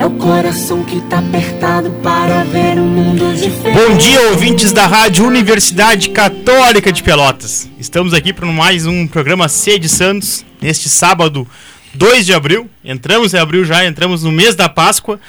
É o coração que tá apertado para ver o um mundo diferente. Bom dia, ouvintes da Rádio Universidade Católica de Pelotas. Estamos aqui para mais um programa Sede Santos, neste sábado 2 de abril. Entramos em abril já, entramos no mês da Páscoa.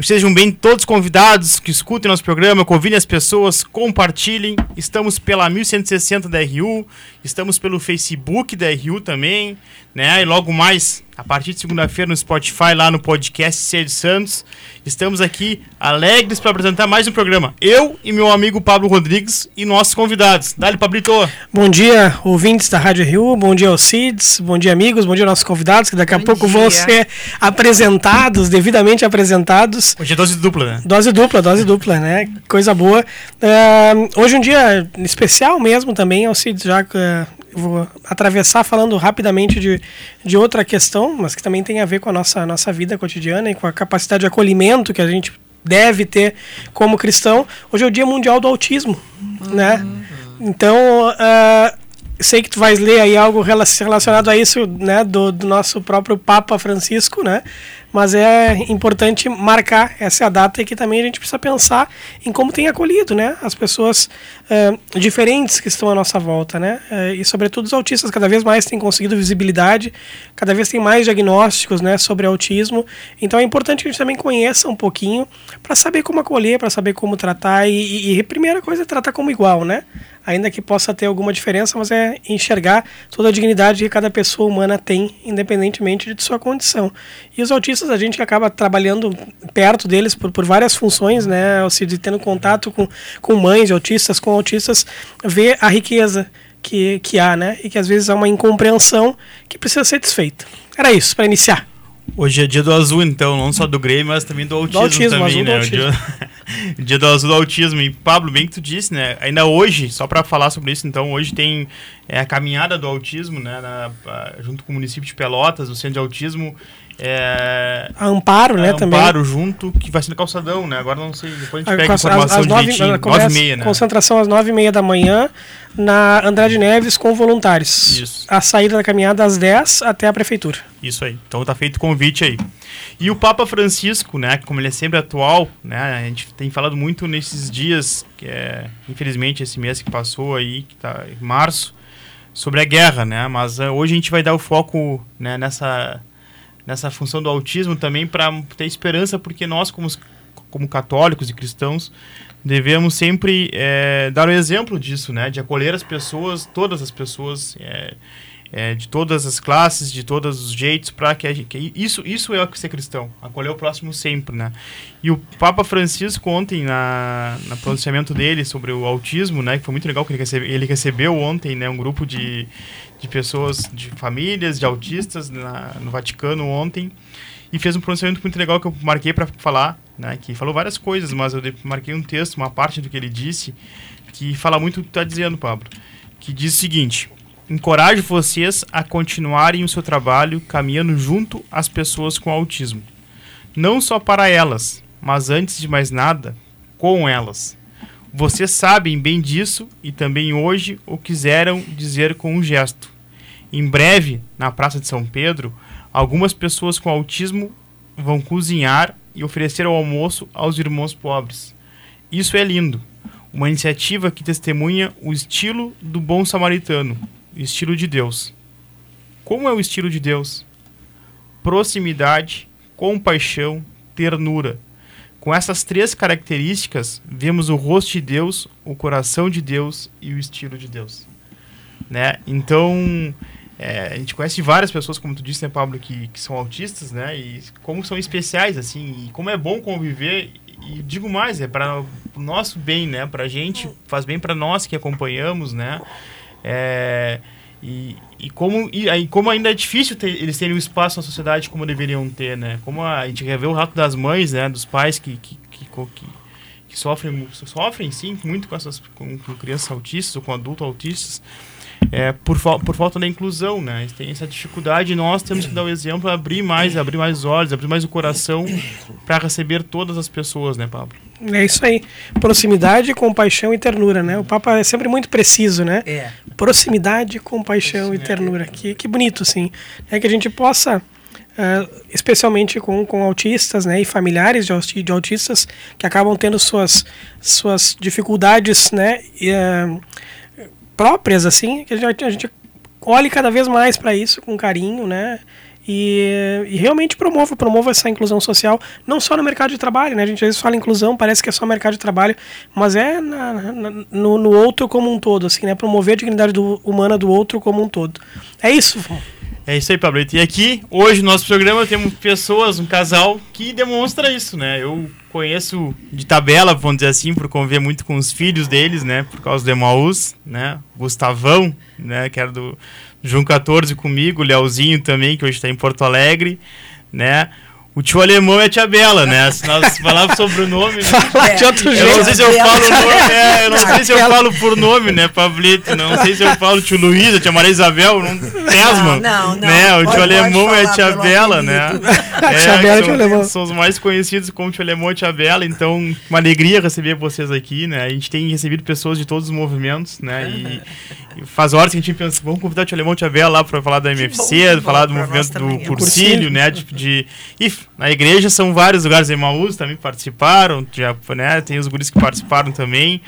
Sejam bem todos convidados que escutem nosso programa, convidem as pessoas, compartilhem. Estamos pela 1160 da RU, estamos pelo Facebook da RU também, né? E logo mais a partir de segunda-feira no Spotify, lá no podcast Sede Santos. Estamos aqui alegres para apresentar mais um programa. Eu e meu amigo Pablo Rodrigues e nossos convidados. Dali, Pablito. Bom dia, ouvintes da Rádio Rio. Bom dia aos Cids. Bom dia, amigos. Bom dia, nossos convidados, que daqui a Bom pouco dia. vão ser apresentados, devidamente apresentados. Hoje é dose dupla, né? Dose dupla, dose dupla, né? Coisa boa. Uh, hoje é um dia especial mesmo também, aos Cids, já que uh, vou atravessar falando rapidamente de, de outra questão, mas que também tem a ver com a nossa, nossa vida cotidiana e com a capacidade de acolhimento que a gente deve ter como cristão. Hoje é o Dia Mundial do Autismo, uhum. né? Então, uh, sei que tu vais ler aí algo relacionado a isso, né, do, do nosso próprio Papa Francisco, né? mas é importante marcar essa data e que também a gente precisa pensar em como tem acolhido, né, as pessoas é, diferentes que estão à nossa volta, né, é, e sobretudo os autistas cada vez mais têm conseguido visibilidade, cada vez tem mais diagnósticos, né, sobre autismo, então é importante que a gente também conheça um pouquinho para saber como acolher, para saber como tratar e, e, e a primeira coisa é tratar como igual, né, ainda que possa ter alguma diferença, mas é enxergar toda a dignidade que cada pessoa humana tem, independentemente de sua condição. E os autistas, a gente acaba trabalhando perto deles por, por várias funções, né, ou seja, tendo contato com, com mães de autistas, com autistas, vê a riqueza que, que há, né, e que às vezes há uma incompreensão que precisa ser desfeita. Era isso, para iniciar. Hoje é dia do azul, então, não só do Grêmio, mas também do autismo, do autismo também, né? Do dia, dia, do azul do autismo. E Pablo, bem que tu disse, né? Ainda hoje, só para falar sobre isso, então, hoje tem é, a caminhada do autismo, né? Na, junto com o município de Pelotas, o Centro de Autismo é, a Amparo, né, Amparo também. Amparo junto, que vai ser no calçadão, né? Agora não sei, depois a gente pega a informação às, nove, direitinho. Nove e meia, né? Concentração às nove e meia da manhã na Andrade Neves com voluntários. Isso. A saída da caminhada às 10 até a prefeitura. Isso aí. Então tá feito o convite aí. E o Papa Francisco, né, como ele é sempre atual, né, a gente tem falado muito nesses dias, que é, infelizmente, esse mês que passou aí, que tá em março, sobre a guerra, né? Mas uh, hoje a gente vai dar o foco, né, nessa nessa função do autismo também para ter esperança, porque nós, como, como católicos e cristãos, devemos sempre é, dar o exemplo disso, né? De acolher as pessoas, todas as pessoas, é, é, de todas as classes, de todos os jeitos, para que, que, isso isso é ser cristão, acolher o próximo sempre, né? E o Papa Francisco ontem na, pronunciamento dele sobre o autismo, né? Que foi muito legal que ele, recebe, ele recebeu ontem, né? Um grupo de de pessoas, de famílias, de autistas na, no Vaticano ontem e fez um pronunciamento muito legal que eu marquei para falar, né, que falou várias coisas, mas eu marquei um texto, uma parte do que ele disse, que fala muito o que está dizendo, Pablo, que diz o seguinte: encorajo vocês a continuarem o seu trabalho caminhando junto às pessoas com autismo, não só para elas, mas antes de mais nada, com elas. Vocês sabem bem disso e também hoje o quiseram dizer com um gesto. Em breve, na Praça de São Pedro, algumas pessoas com autismo vão cozinhar e oferecer o almoço aos irmãos pobres. Isso é lindo. Uma iniciativa que testemunha o estilo do bom samaritano, estilo de Deus. Como é o estilo de Deus? Proximidade, compaixão, ternura, com essas três características, vemos o rosto de Deus, o coração de Deus e o estilo de Deus. Né? Então, é, a gente conhece várias pessoas, como tu disse, né, Pablo, que, que são autistas, né? E como são especiais, assim, e como é bom conviver. E digo mais, é para o nosso bem, né? Para a gente, faz bem para nós que acompanhamos, né? É, e, e, como, e aí, como ainda é difícil ter, eles terem um espaço na sociedade como deveriam ter, né? Como a, gente vê o rato das mães, né? Dos pais que, que, que, que, que sofrem, sofrem sim muito com essas com, com crianças autistas ou com adultos autistas é, por, por falta da inclusão, né? Tem essa dificuldade e nós temos que dar o exemplo, abrir mais, abrir mais olhos, abrir mais o coração para receber todas as pessoas, né, Pablo? É isso aí. Proximidade, compaixão e ternura, né? O Papa é sempre muito preciso, né? É. Proximidade, compaixão e ternura. Que, que bonito, assim. É que a gente possa, uh, especialmente com, com autistas, né? E familiares de, de autistas que acabam tendo suas, suas dificuldades, né? E, uh, próprias, assim, que a gente, a gente olhe cada vez mais para isso com carinho, né? E, e, realmente promova, promova essa inclusão social, não só no mercado de trabalho, né? A gente às vezes fala inclusão, parece que é só mercado de trabalho, mas é na, na, no, no, outro como um todo, assim, né? Promover a dignidade do, humana do outro como um todo. É isso. É isso aí, Pablito. E aqui, hoje, no nosso programa, temos pessoas, um casal, que demonstra isso, né? Eu conheço de tabela, vamos dizer assim, por conviver muito com os filhos deles, né? Por causa do Emaús, né? Gustavão, né? Que era do João 14 comigo, Leozinho também, que hoje está em Porto Alegre, né? O tio alemão é a tia Bela, né? Se nós falarmos sobre o nome. Fala de outro jeito. Eu não sei se eu falo nome, é, eu não sei se eu falo por nome, né, Pablito? Não sei se eu falo tio Luiz, a tia Maria Isabel, não tesma. Não, não, né? O tio alemão é a tia Bela, né? É, tia Bela e tio alemão. São os mais conhecidos como tio alemão e tia Bela, então uma alegria receber vocês aqui, né? A gente tem recebido pessoas de todos os movimentos, né? E, e faz horas que a gente pensa, vamos convidar o tio alemão e tia Bela lá para falar da MFC, bom, falar do movimento do Cursílio, né? De, de, e na igreja são vários lugares, Emaús também participaram, já, né, tem os guris que participaram também,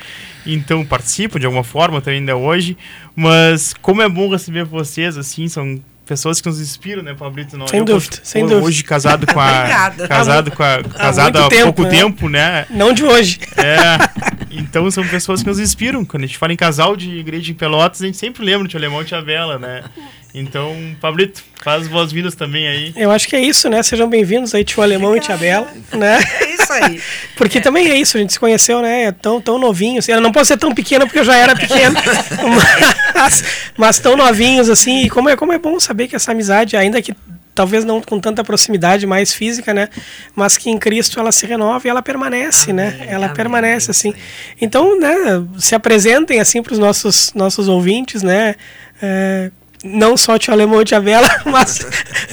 então participam de alguma forma também ainda hoje, mas como é bom receber vocês, assim, são pessoas que nos inspiram, né, Pablito? Não, sem eu, dúvida, eu, sem hoje, dúvida. Hoje casado com a... casado com a... Casado há, há tempo, pouco né? tempo, né? Não de hoje. É, então são pessoas que nos inspiram. Quando a gente fala em casal de igreja em Pelotas, a gente sempre lembra de Alemão e Tia Bela, né? Então, Pablito, faz boas-vindas também aí. Eu acho que é isso, né? Sejam bem-vindos aí, tio Alemão e tia Bela, né? É isso aí. Porque é. também é isso, a gente se conheceu, né? Tão, tão novinhos. Assim, não posso ser tão pequena porque eu já era pequeno, mas, mas tão novinhos, assim. E como é, como é bom saber que essa amizade, ainda que talvez não com tanta proximidade mais física, né? Mas que em Cristo ela se renova e ela permanece, né? amém, né? Ela amém, permanece assim. Então, né? Se apresentem assim para os nossos nossos ouvintes, né? É, não só Tio Alemão e Tia Bela, mas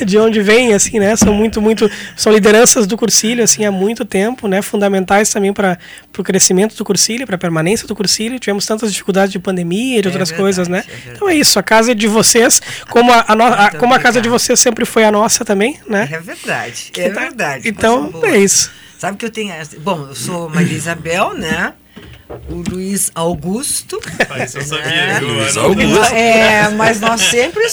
de onde vem, assim, né? São muito, muito, são lideranças do Cursílio, assim, há muito tempo, né? Fundamentais também para o crescimento do Cursílio, para a permanência do Cursílio. Tivemos tantas dificuldades de pandemia e de é outras verdade, coisas, né? É então é isso, a casa é de vocês, como a, a, no, a como a casa de vocês sempre foi a nossa também, né? É verdade, é tá, verdade. Então, é isso. Sabe que eu tenho, bom, eu sou Maria Isabel, né? O Luiz Augusto. Ah, isso eu sabia. Né? Luiz Augusto. É, mas nós sempre,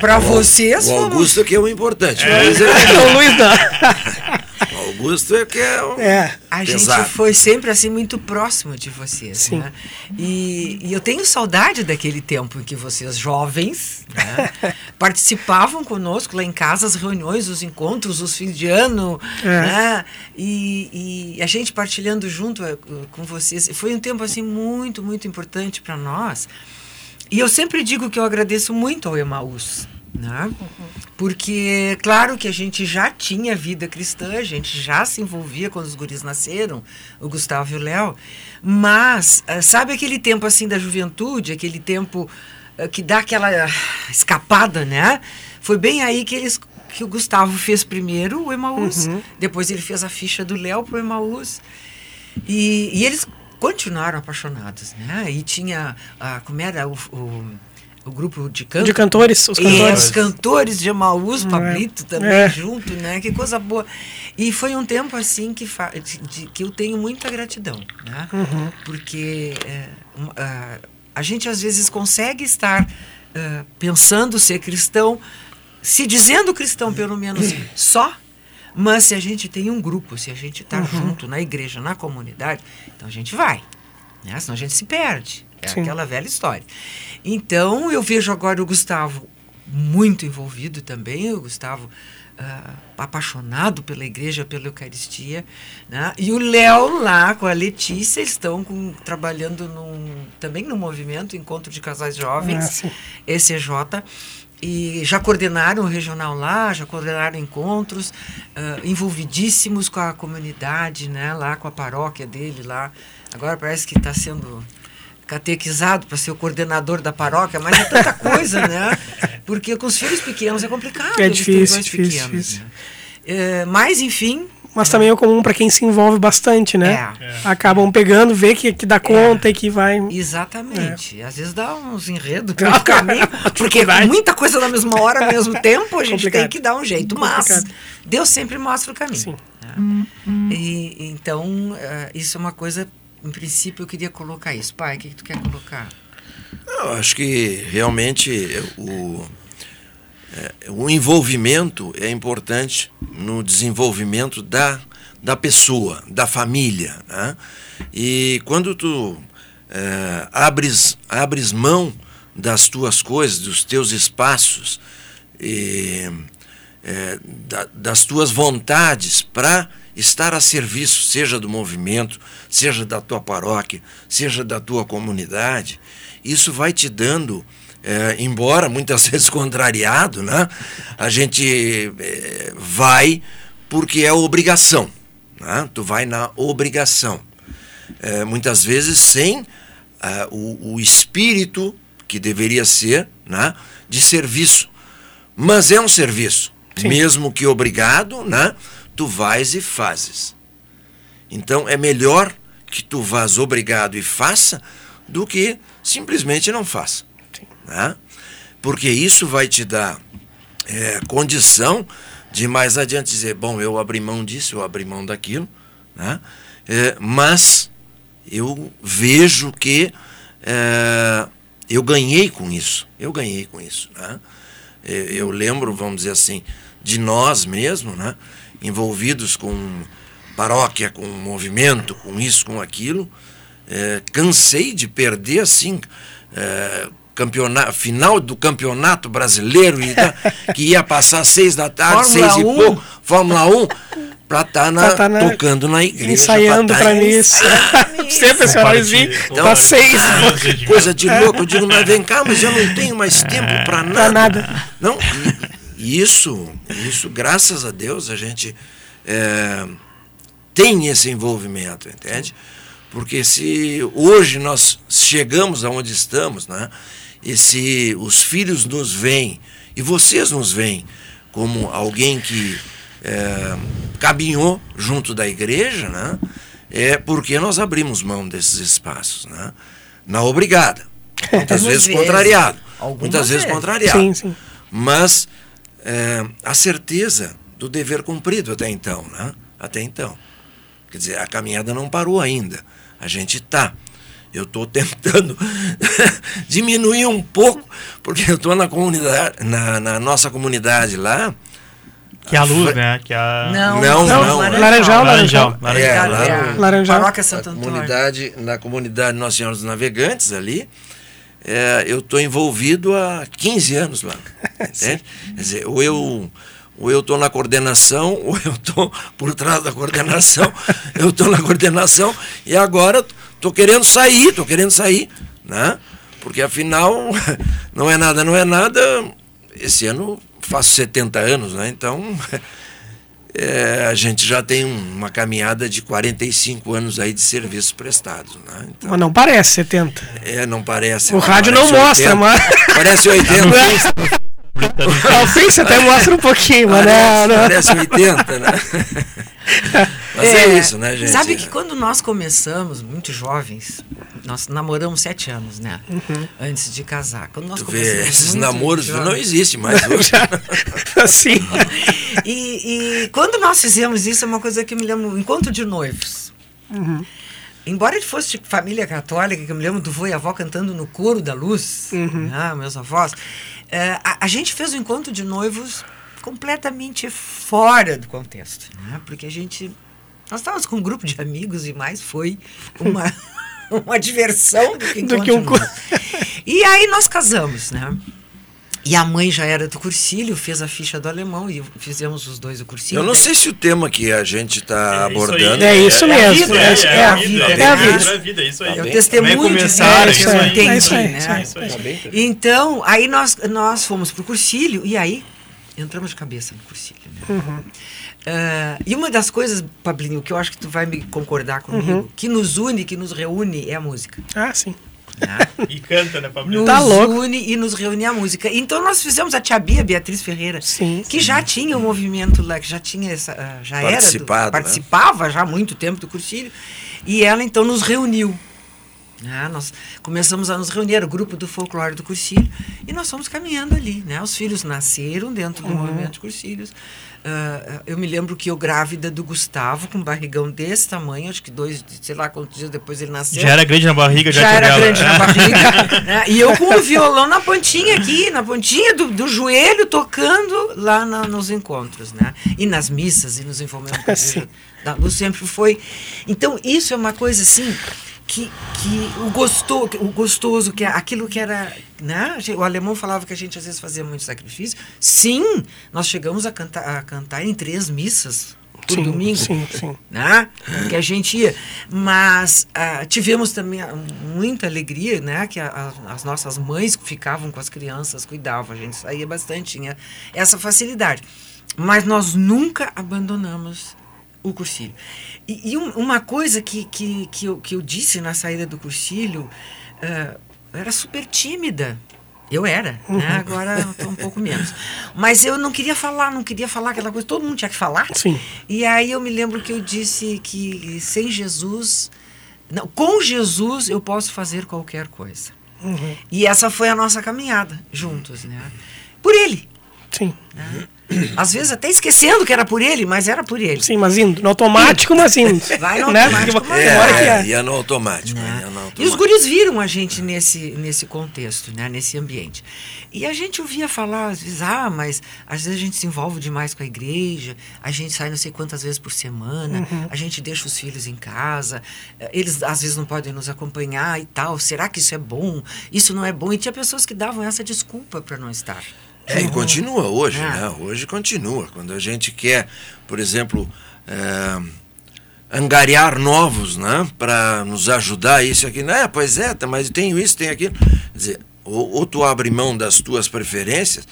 para vocês. O Augusto fomos... que é o importante. É. Luiz é o Luiz não. O Augusto é que é, o é. A pesado. gente foi sempre assim muito próximo de vocês. Sim. Né? E, e, eu tenho saudade daquele tempo em que vocês, jovens, né, participavam conosco lá em casa, as reuniões, os encontros, os fins de ano. É. Né? E, e, a gente partilhando junto eh, com vocês. Foi um tempo assim muito, muito importante para nós. E eu sempre digo que eu agradeço muito ao Emaús. Né? Porque, claro que a gente já tinha vida cristã, a gente já se envolvia quando os guris nasceram, o Gustavo e o Léo, mas eh, sabe aquele tempo assim da juventude, aquele tempo uh, que dá aquela escapada, né? Foi bem aí que eles que o Gustavo fez primeiro o Emaús, uhum. depois ele fez a ficha do Léo pro Emaús. E, e eles continuaram apaixonados, né? E tinha, a, como era o, o o grupo de canto. De cantores, os cantores. E os cantores de Emaús, Pablito é. também é. junto, né? Que coisa boa. E foi um tempo assim que, de, de, que eu tenho muita gratidão, né? Uhum. Porque é, uh, a gente às vezes consegue estar uh, pensando ser cristão, se dizendo cristão pelo menos só, mas se a gente tem um grupo, se a gente está uhum. junto na igreja, na comunidade, então a gente vai, né? Senão a gente se perde. É Sim. aquela velha história. Então, eu vejo agora o Gustavo muito envolvido também, o Gustavo uh, apaixonado pela igreja, pela Eucaristia. Né? E o Léo lá com a Letícia estão com, trabalhando num, também no movimento Encontro de Casais Jovens, ah, ECJ. e já coordenaram o regional lá, já coordenaram encontros, uh, envolvidíssimos com a comunidade, né, lá com a paróquia dele lá. Agora parece que está sendo catequizado para ser o coordenador da paróquia, mas é tanta coisa, né? Porque com os filhos pequenos é complicado. É difícil, difícil, pequenos, difícil. Né? É, mas, enfim, mas também é comum para quem se envolve bastante, né? É. Acabam pegando, vê que, que dá conta é. e que vai. Exatamente. É. Às vezes dá uns enredos pelo caminho, porque muita coisa na mesma hora, ao mesmo tempo, a gente Complicado. tem que dar um jeito. Mas Deus sempre mostra o caminho. Sim. Né? E, então, uh, isso é uma coisa, em princípio, eu queria colocar isso. Pai, o que, que tu quer colocar? Eu acho que realmente o é, o envolvimento é importante no desenvolvimento da, da pessoa, da família. Né? E quando tu é, abres, abres mão das tuas coisas, dos teus espaços, e, é, da, das tuas vontades para estar a serviço, seja do movimento, seja da tua paróquia, seja da tua comunidade, isso vai te dando é, embora muitas vezes contrariado, né? a gente é, vai porque é obrigação. Né? Tu vai na obrigação. É, muitas vezes sem é, o, o, espírito que deveria ser né? de serviço. Mas é um serviço. Sim. Mesmo que obrigado, né? Tu vais e fazes. Então é melhor que tu vás obrigado e faça do que simplesmente não faça né? porque isso vai te dar é, condição de mais adiante dizer, bom, eu abri mão disso, eu abri mão daquilo, né? É, mas eu vejo que é, eu ganhei com isso, eu ganhei com isso. Né? É, eu lembro, vamos dizer assim, de nós mesmos, né? Envolvidos com paróquia, com movimento, com isso, com aquilo, é, cansei de perder assim é, campeonato, final do campeonato brasileiro que ia passar seis da tarde, Fórmula seis 1. e pouco, Fórmula 1, para estar tá tá na, tocando na igreja. Ensaiando para missa. Sempre esse horáriozinho, então, tá seis. Coisa de louco. Eu digo, mas vem cá, mas eu não tenho mais tempo para nada. Pra nada. Não, isso, isso, graças a Deus, a gente é, tem esse envolvimento, entende? Porque se hoje nós chegamos aonde estamos, né? E se os filhos nos veem, e vocês nos veem, como alguém que é, caminhou junto da igreja, né? é porque nós abrimos mão desses espaços. Né? Na obrigada. Muitas vezes, vezes contrariado. Muitas vezes, vezes contrariado. Sim, sim. Mas é, a certeza do dever cumprido até então. Né? Até então. Quer dizer, a caminhada não parou ainda. A gente está eu estou tentando diminuir um pouco, porque eu estou na comunidade, na, na, nossa comunidade lá. Que é a luz, né? Que é a... Não, não, não. não laranjal, laranjal. Laranjal. É, lá no, laranjal. Paróquia Santo Antônio. Comunidade, na comunidade Nossa Senhora dos Navegantes ali, é, eu estou envolvido há 15 anos lá. Entende? Quer dizer, ou eu ou eu estou na coordenação, ou eu estou por trás da coordenação, eu estou na coordenação e agora Estou querendo sair, estou querendo sair, né? Porque afinal, não é nada, não é nada. Esse ano faço 70 anos, né? Então, é, a gente já tem uma caminhada de 45 anos aí de serviços prestados, né? Então, mas não parece 70. É, não parece. O rádio não mostra, 80, mas... Parece 80. O Face até mostra um pouquinho, mas parece, não, não. Parece 80, né? Mas é, é, isso, né, gente? Sabe que quando nós começamos, muito jovens, nós namoramos sete anos, né? Uhum. Antes de casar. Quando nós tu começamos. Vê, esses namoros jovens, não existem mais hoje. assim. e, e, quando nós fizemos isso, é uma coisa que eu me lembro, encontro de noivos. Uhum. Embora ele fosse de família católica, que eu me lembro do vô e avó cantando no coro da luz, uhum. né, meus avós, é, a, a gente fez o um encontro de noivos completamente fora do contexto, né? porque a gente nós estávamos com um grupo de amigos e mais foi uma, uma diversão do que, do que um... E aí nós casamos, né? E a mãe já era do cursilho, fez a ficha do alemão e fizemos os dois o cursilho. Eu não sei se o tema que a gente está É isso abordando. aí. É isso É a mesmo. vida, É, isso- é, é a a vida, vida. é É a vida. é a vida, é isso aí. É o Também testemunho de é que isso aí. entendi, É isso aí, né? isso aí, aí. Então, aí nós, nós fomos pro cursilho e aí entramos de cabeça no cursilho. Né? Uhum. Ah, e uma das coisas, Pablinho, que eu acho que tu vai me concordar comigo, Uhum. que nos une, que nos reúne é a música. Ah, sim. Né? E canta, né, Fabrício? nos Tá louco. une e nos reúne a música. Então nós fizemos a Tia Bia, Beatriz Ferreira, Sim, que já tinha o movimento lá, que já tinha essa, ah, já Participado, era, né? do, participava já há muito tempo do cursilho, e ela então nos reuniu. né? nós começamos a nos reunir, era o grupo do folclore do cursilho, e nós fomos caminhando ali. Né? Os filhos nasceram dentro do movimento de cursilhos. Ah, eu me lembro que eu grávida do Gustavo, com um barrigão desse tamanho, acho que dois, sei lá quantos dias depois ele nasceu Já era grande na barriga, já, já era tinha grande na barriga. né? E eu com o violão na pontinha aqui, na pontinha do, do joelho, tocando lá na- nos encontros, né? E nas missas e nos envolvimentos. da luz sempre foi. Então, isso é uma coisa assim. Que, que o, gostoso, o gostoso, que aquilo que era. Né? O alemão falava que a gente às vezes fazia muito sacrifício. Sim, nós chegamos a cantar, a cantar em três missas por Sim, domingo sim, sim. né? Que a gente ia. Mas ah, tivemos também ah, muita alegria, né? Que a- a- as nossas mães ficavam com as crianças, cuidavam, a gente saía bastante, tinha essa facilidade. Mas nós nunca abandonamos o cursilho. E, e um- uma coisa que, que, que, eu, que eu disse na saída do cursilho, ah, eu era super tímida. Eu era, né? agora eu tô um pouco menos. Mas eu não queria falar, não queria falar aquela coisa, todo mundo tinha que falar. Sim. E aí eu me lembro que eu disse que sem Jesus, não, com Jesus eu posso fazer qualquer coisa. Uhum. E essa foi a nossa caminhada juntos, né? Por ele. Sim. né? Às vezes até esquecendo que era por ele, mas era por ele. Sim, mas indo. No automático, mas indo. Vai no né? automático, mas tem hora que É, é. ia no automático. né? ia no E os guris viram a gente nesse, nesse contexto, né? nesse ambiente. E a gente ouvia falar, às vezes, ah, mas às vezes a gente se envolve demais com a igreja, a gente sai não sei quantas vezes por semana, a gente deixa os filhos em casa, eh, eles às vezes não podem nos acompanhar e tal. Será que isso é bom? Isso não é bom? E tinha pessoas que davam essa desculpa para não estar. É, e continua hoje, É. né? Hoje continua. Quando a gente quer, por exemplo, é, angariar novos, né? Para nos ajudar isso e aquilo. É, pois é, tá, mas tenho isso, tenho aquilo. Quer dizer, ou, ou tu abre mão das tuas preferências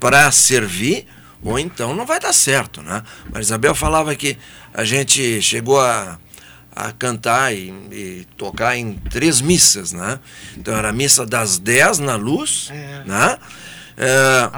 para servir, ou então não vai dar certo, né? Mas Isabel falava que a gente chegou a, a cantar e, e tocar em três missas, né? Então era a missa das 10 na luz, É. né? É.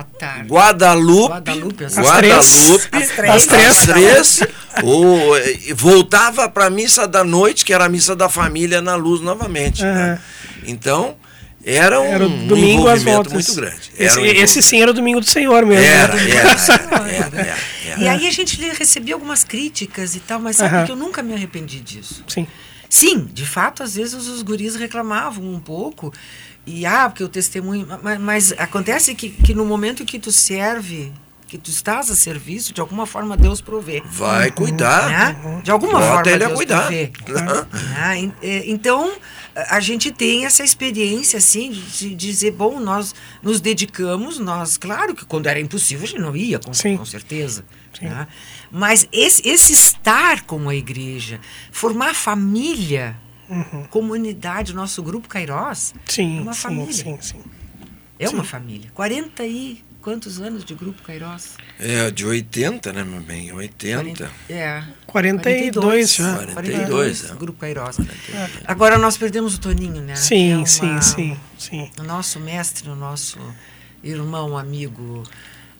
Guadalupe, Guadalupe, às Guadalupe, três. Às três. às três, três, ou, voltava para a missa da noite, que era a missa da família na luz novamente. né? Então, era um, Era um domingo às envolvimento voltas. muito grande. Esse, um esse sim era o domingo do Senhor mesmo. Era, né? era, era, era, era, era. E aí a gente recebia algumas críticas e tal, mas sabe Aham. que eu nunca me arrependi disso. Sim. Sim, de fato, às vezes os guris reclamavam um pouco. E, ah, porque o testemunho. Mas, mas acontece que, que no momento que tu serve, que tu estás a serviço, de alguma forma Deus provê. Vai cuidar. Né? De alguma Bota forma ele a Deus cuidar. provê. Né? En- é, Então, a a gente tem essa experiência, assim, de de dizer, bom, nós nos dedicamos, nós, claro que quando era impossível a gente não ia, com, Sim. com certeza. Sim. né? Mas esse, esse estar com a igreja, formar família, comunidade, nosso grupo Kairós, é Sim, uma sim, família. sim, sim. É uma família. 40 e quantos anos de grupo Kairós? É, de 80, né, meu bem? 80. É. 42 já. 42, é. Grupo Kairós. Agora nós perdemos o Toninho, né? Sim, É uma- sim, sim, sim. O nosso mestre, o nosso irmão, amigo.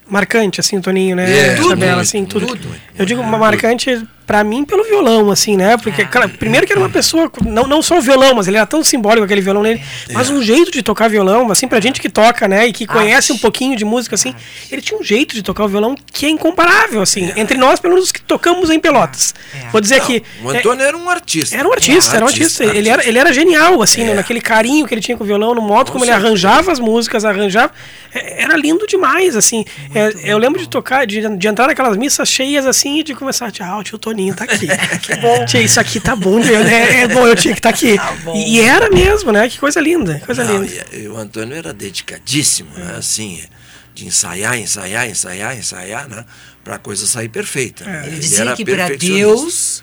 Marcante, assim, o Toninho, né? É, Isabela, assim, tudo. muito, Eu digo marcante pra mim pelo violão, assim, né? Porque, Ah. cara, primeiro que era uma pessoa, não, não só o violão, mas ele era tão simbólico aquele violão nele, mas um jeito de tocar violão, assim, pra gente que toca, né? E que conhece um pouquinho de música, assim, ele tinha um jeito de tocar o violão que é incomparável, assim, entre nós, pelo menos os que tocamos em Pelotas. É. Vou dizer Não, que. o é, Antônio era um artista. Era um artista, era um artista. Ele, era, ele era genial, assim, né, naquele carinho que ele tinha com o violão, no modo como ele arranjava as músicas, arranjava. É, Era lindo demais, assim. É, eu lembro de tocar, de, de entrar naquelas missas cheias, assim, e de começar, tchau, tio Toninho tá aqui. que bom. Tia, isso aqui tá bom, é, é bom, eu tinha que estar tá aqui. E, e era mesmo, né? Que coisa linda, coisa Não, linda. e, o Antônio era dedicadíssimo, né? assim. de ensaiar, ensaiar, ensaiar, ensaiar, né? Para a coisa sair perfeita. Ele Ele dizia era que para perfeccionista. Deus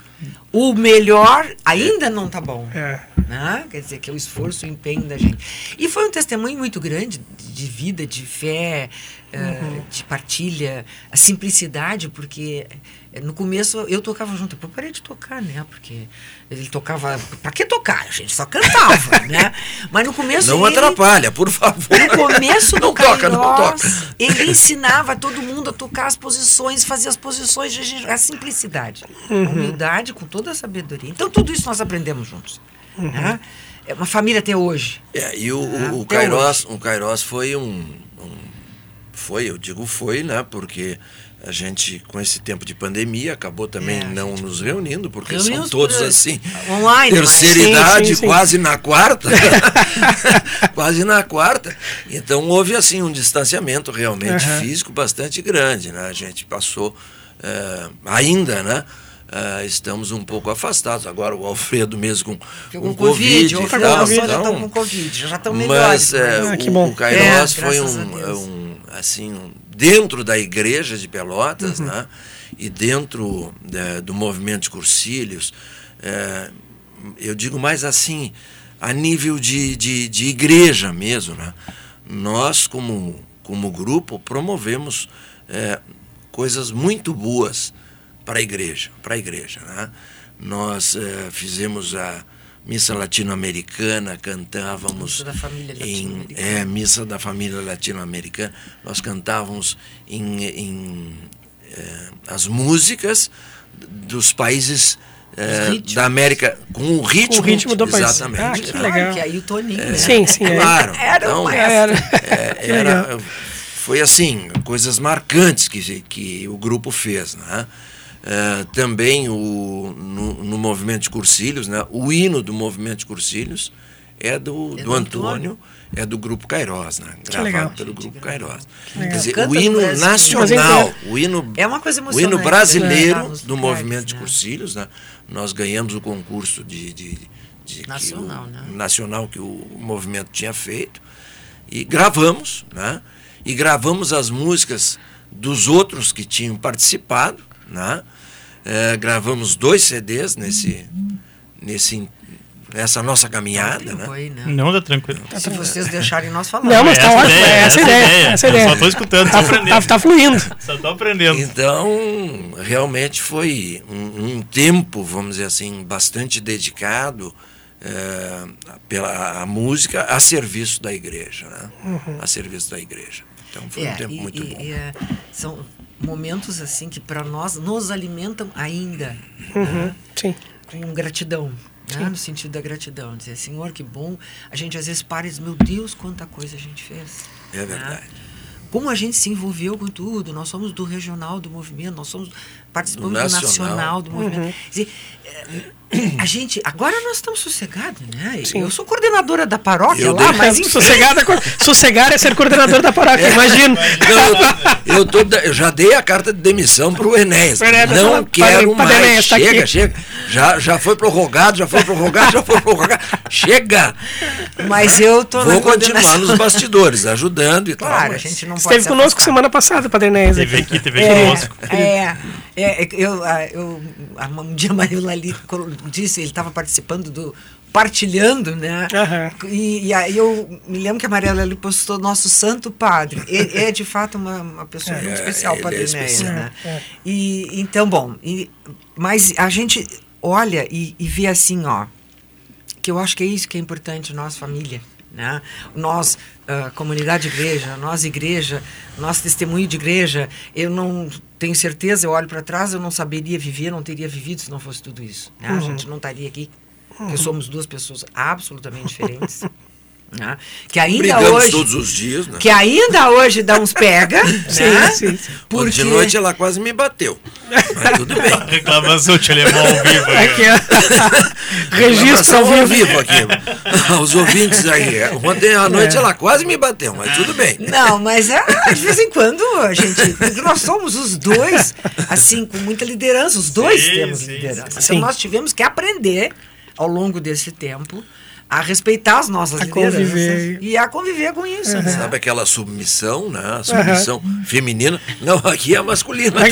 o melhor ainda não tá bom. É. Né? Quer dizer, que é o esforço, o empenho da gente. E foi um testemunho muito grande de, vida, de fé, eh, de partilha, a simplicidade, porque eh, no começo eu tocava junto, eu parei de tocar, né? Porque ele tocava. Pra que tocar? A gente só cantava, né? Mas no começo. Não ele, atrapalha, por favor. no começo do Não toca, não Cairós, toca. ele ensinava todo mundo a tocar as posições, fazia as posições, de gente- a simplicidade, a humildade com toda a sabedoria. Então tudo isso nós aprendemos juntos. né? É uma família até hoje. É, e o, o, o Até Kairos, o Kairos foi um, um- Foi, eu digo foi, né? Porque a gente, com esse tempo de pandemia, acabou também É, não nos reunindo, porque são Reunimos todos por- assim. online, Terceira mas- Sim, idade, sim, sim. quase na quarta. quase na quarta. Então houve assim um distanciamento realmente Aham. físico bastante grande, né? A gente passou eh, ainda, né? Eh, estamos um pouco afastados. Agora o Alfredo mesmo com, Com, com Covid, Covid, e tal, já estão com Covid, já estão melhores. mas é, Ah, o, que bom. o Kairos É, foi um, Deus. um, assim um- dentro da igreja de Pelotas, Uhum. né? E dentro é, do movimento de Cursilhos, é, eu digo mais assim a nível de, de, de igreja mesmo, né? Nós como como grupo promovemos é, coisas muito boas para a igreja, para a igreja, né? Nós é, fizemos a missa latino-americana, cantávamos Missa da família em latino-americana. é missa da família latino-americana. Nós cantávamos em, em eh, as músicas dos países ritmos. da América com o ritmo, Com o ritmo do país. exatamente. Ah, que legal. que aí o Toninho, né? Sim, sim. é. Claro. Era então, Era. é, era- foi assim, coisas marcantes que, que o grupo fez. Né? Eh, também o, no, no movimento de Cursilhos, né? o hino do movimento de Cursilhos é do, É do do Antônio, Antônio. é do grupo Cairós, né? legal. gravado pelo grupo Cairós. Quer legal. dizer, Canta o no hino Brasil. nacional, Mas o hino, É uma coisa o hino brasileiro né? Lá nos do lugares, movimento de né? Cursilhos, né? nós ganhamos o concurso de, de, de que Nacional, o- né? nacional que o movimento tinha feito e gravamos, né? E gravamos as músicas dos outros que tinham participado, né? Eh, gravamos dois CDs nesse, nesse, nessa nossa caminhada, Tempo né? aí, né? Não, tá tranquilo. Se vocês deixarem nós falar. Não, mas É tá essa ótimo. ideia, é essa essa ideia. ideia. Essa Eu ideia. só tô escutando, Tá, aprendendo. tá, tá fluindo. Só tô aprendendo. Então, realmente foi um, um tempo, vamos dizer assim, bastante dedicado eh, pela a música a serviço da igreja, né? A serviço da igreja. Então foi um É, tempo e- muito e- bom. e, é, são momentos assim que para nós nos alimentam ainda Uhum, Sim. com gratidão. Né? No sentido da gratidão. Dizer, Senhor, que bom. A gente às vezes para e diz, meu Deus, quanta coisa a gente fez. É né? verdade. Como a gente se envolveu com tudo. Nós somos do regional do movimento, nós somos participamos Do do nacional. nacional do movimento. Quer dizer, é, a gente, agora nós estamos sossegados, né? Sim. Eu sou coordenadora da paróquia Eu lá, dei- mas enfim, Sossegada, sossegar é ser coordenador da paróquia, imagino. Não, eu, eu, tô eu já dei a carta de demissão para o Enéas. Não quero Padre- Padre mais. Enéas, tá chega, aqui. chega. Já, já foi prorrogado, já foi prorrogado, já foi prorrogado. Chega! mas eu tô na Vou continuar nos bastidores, ajudando e tal. Claro, a gente não pode Esteve conosco afastar. semana passada, Padre Enéas. Teve aqui. aqui, teve aqui É, conosco. é, é, eu, ah, eu, um dia a Maria Lali disse, ele estava participando do partilhando, né? Aham. E, e aí eu me lembro que a Maria Lali postou nosso Santo Padre. Ele é de fato uma, uma pessoa muito É, especial, ele Padre é Enéas, especial. né? É. E então, bom, e, mas a gente olha e, e vê assim, ó, que eu acho que é isso que é importante nós família né? Nós ah, comunidade de igreja nós igreja nós testemunho de igreja eu não tenho certeza eu olho para trás eu não saberia viver não teria vivido se não fosse tudo isso né? a gente não estaria aqui porque somos duas pessoas absolutamente diferentes né? que ainda Brigamos hoje todos os dias, né? que ainda hoje dá uns pega né? sim, sim. Ontem de noite ela quase me bateu. Mas tudo bem. Reclamação de alemão ao vivo. Aqui, ó. Registro ao vivo. aqui. Os ouvintes aí. Ontem à noite É. ela quase me bateu, mas tudo bem. Não, mas é, de vez em quando a gente. porque Nós somos os dois, assim, com muita liderança. Os dois Sim, temos sim, liderança. sim. Então nós tivemos que aprender ao longo desse tempo a respeitar as nossas A lideranças conviver. e a conviver com isso. né? Sabe aquela submissão, né? A submissão feminina. Não, aqui é masculina.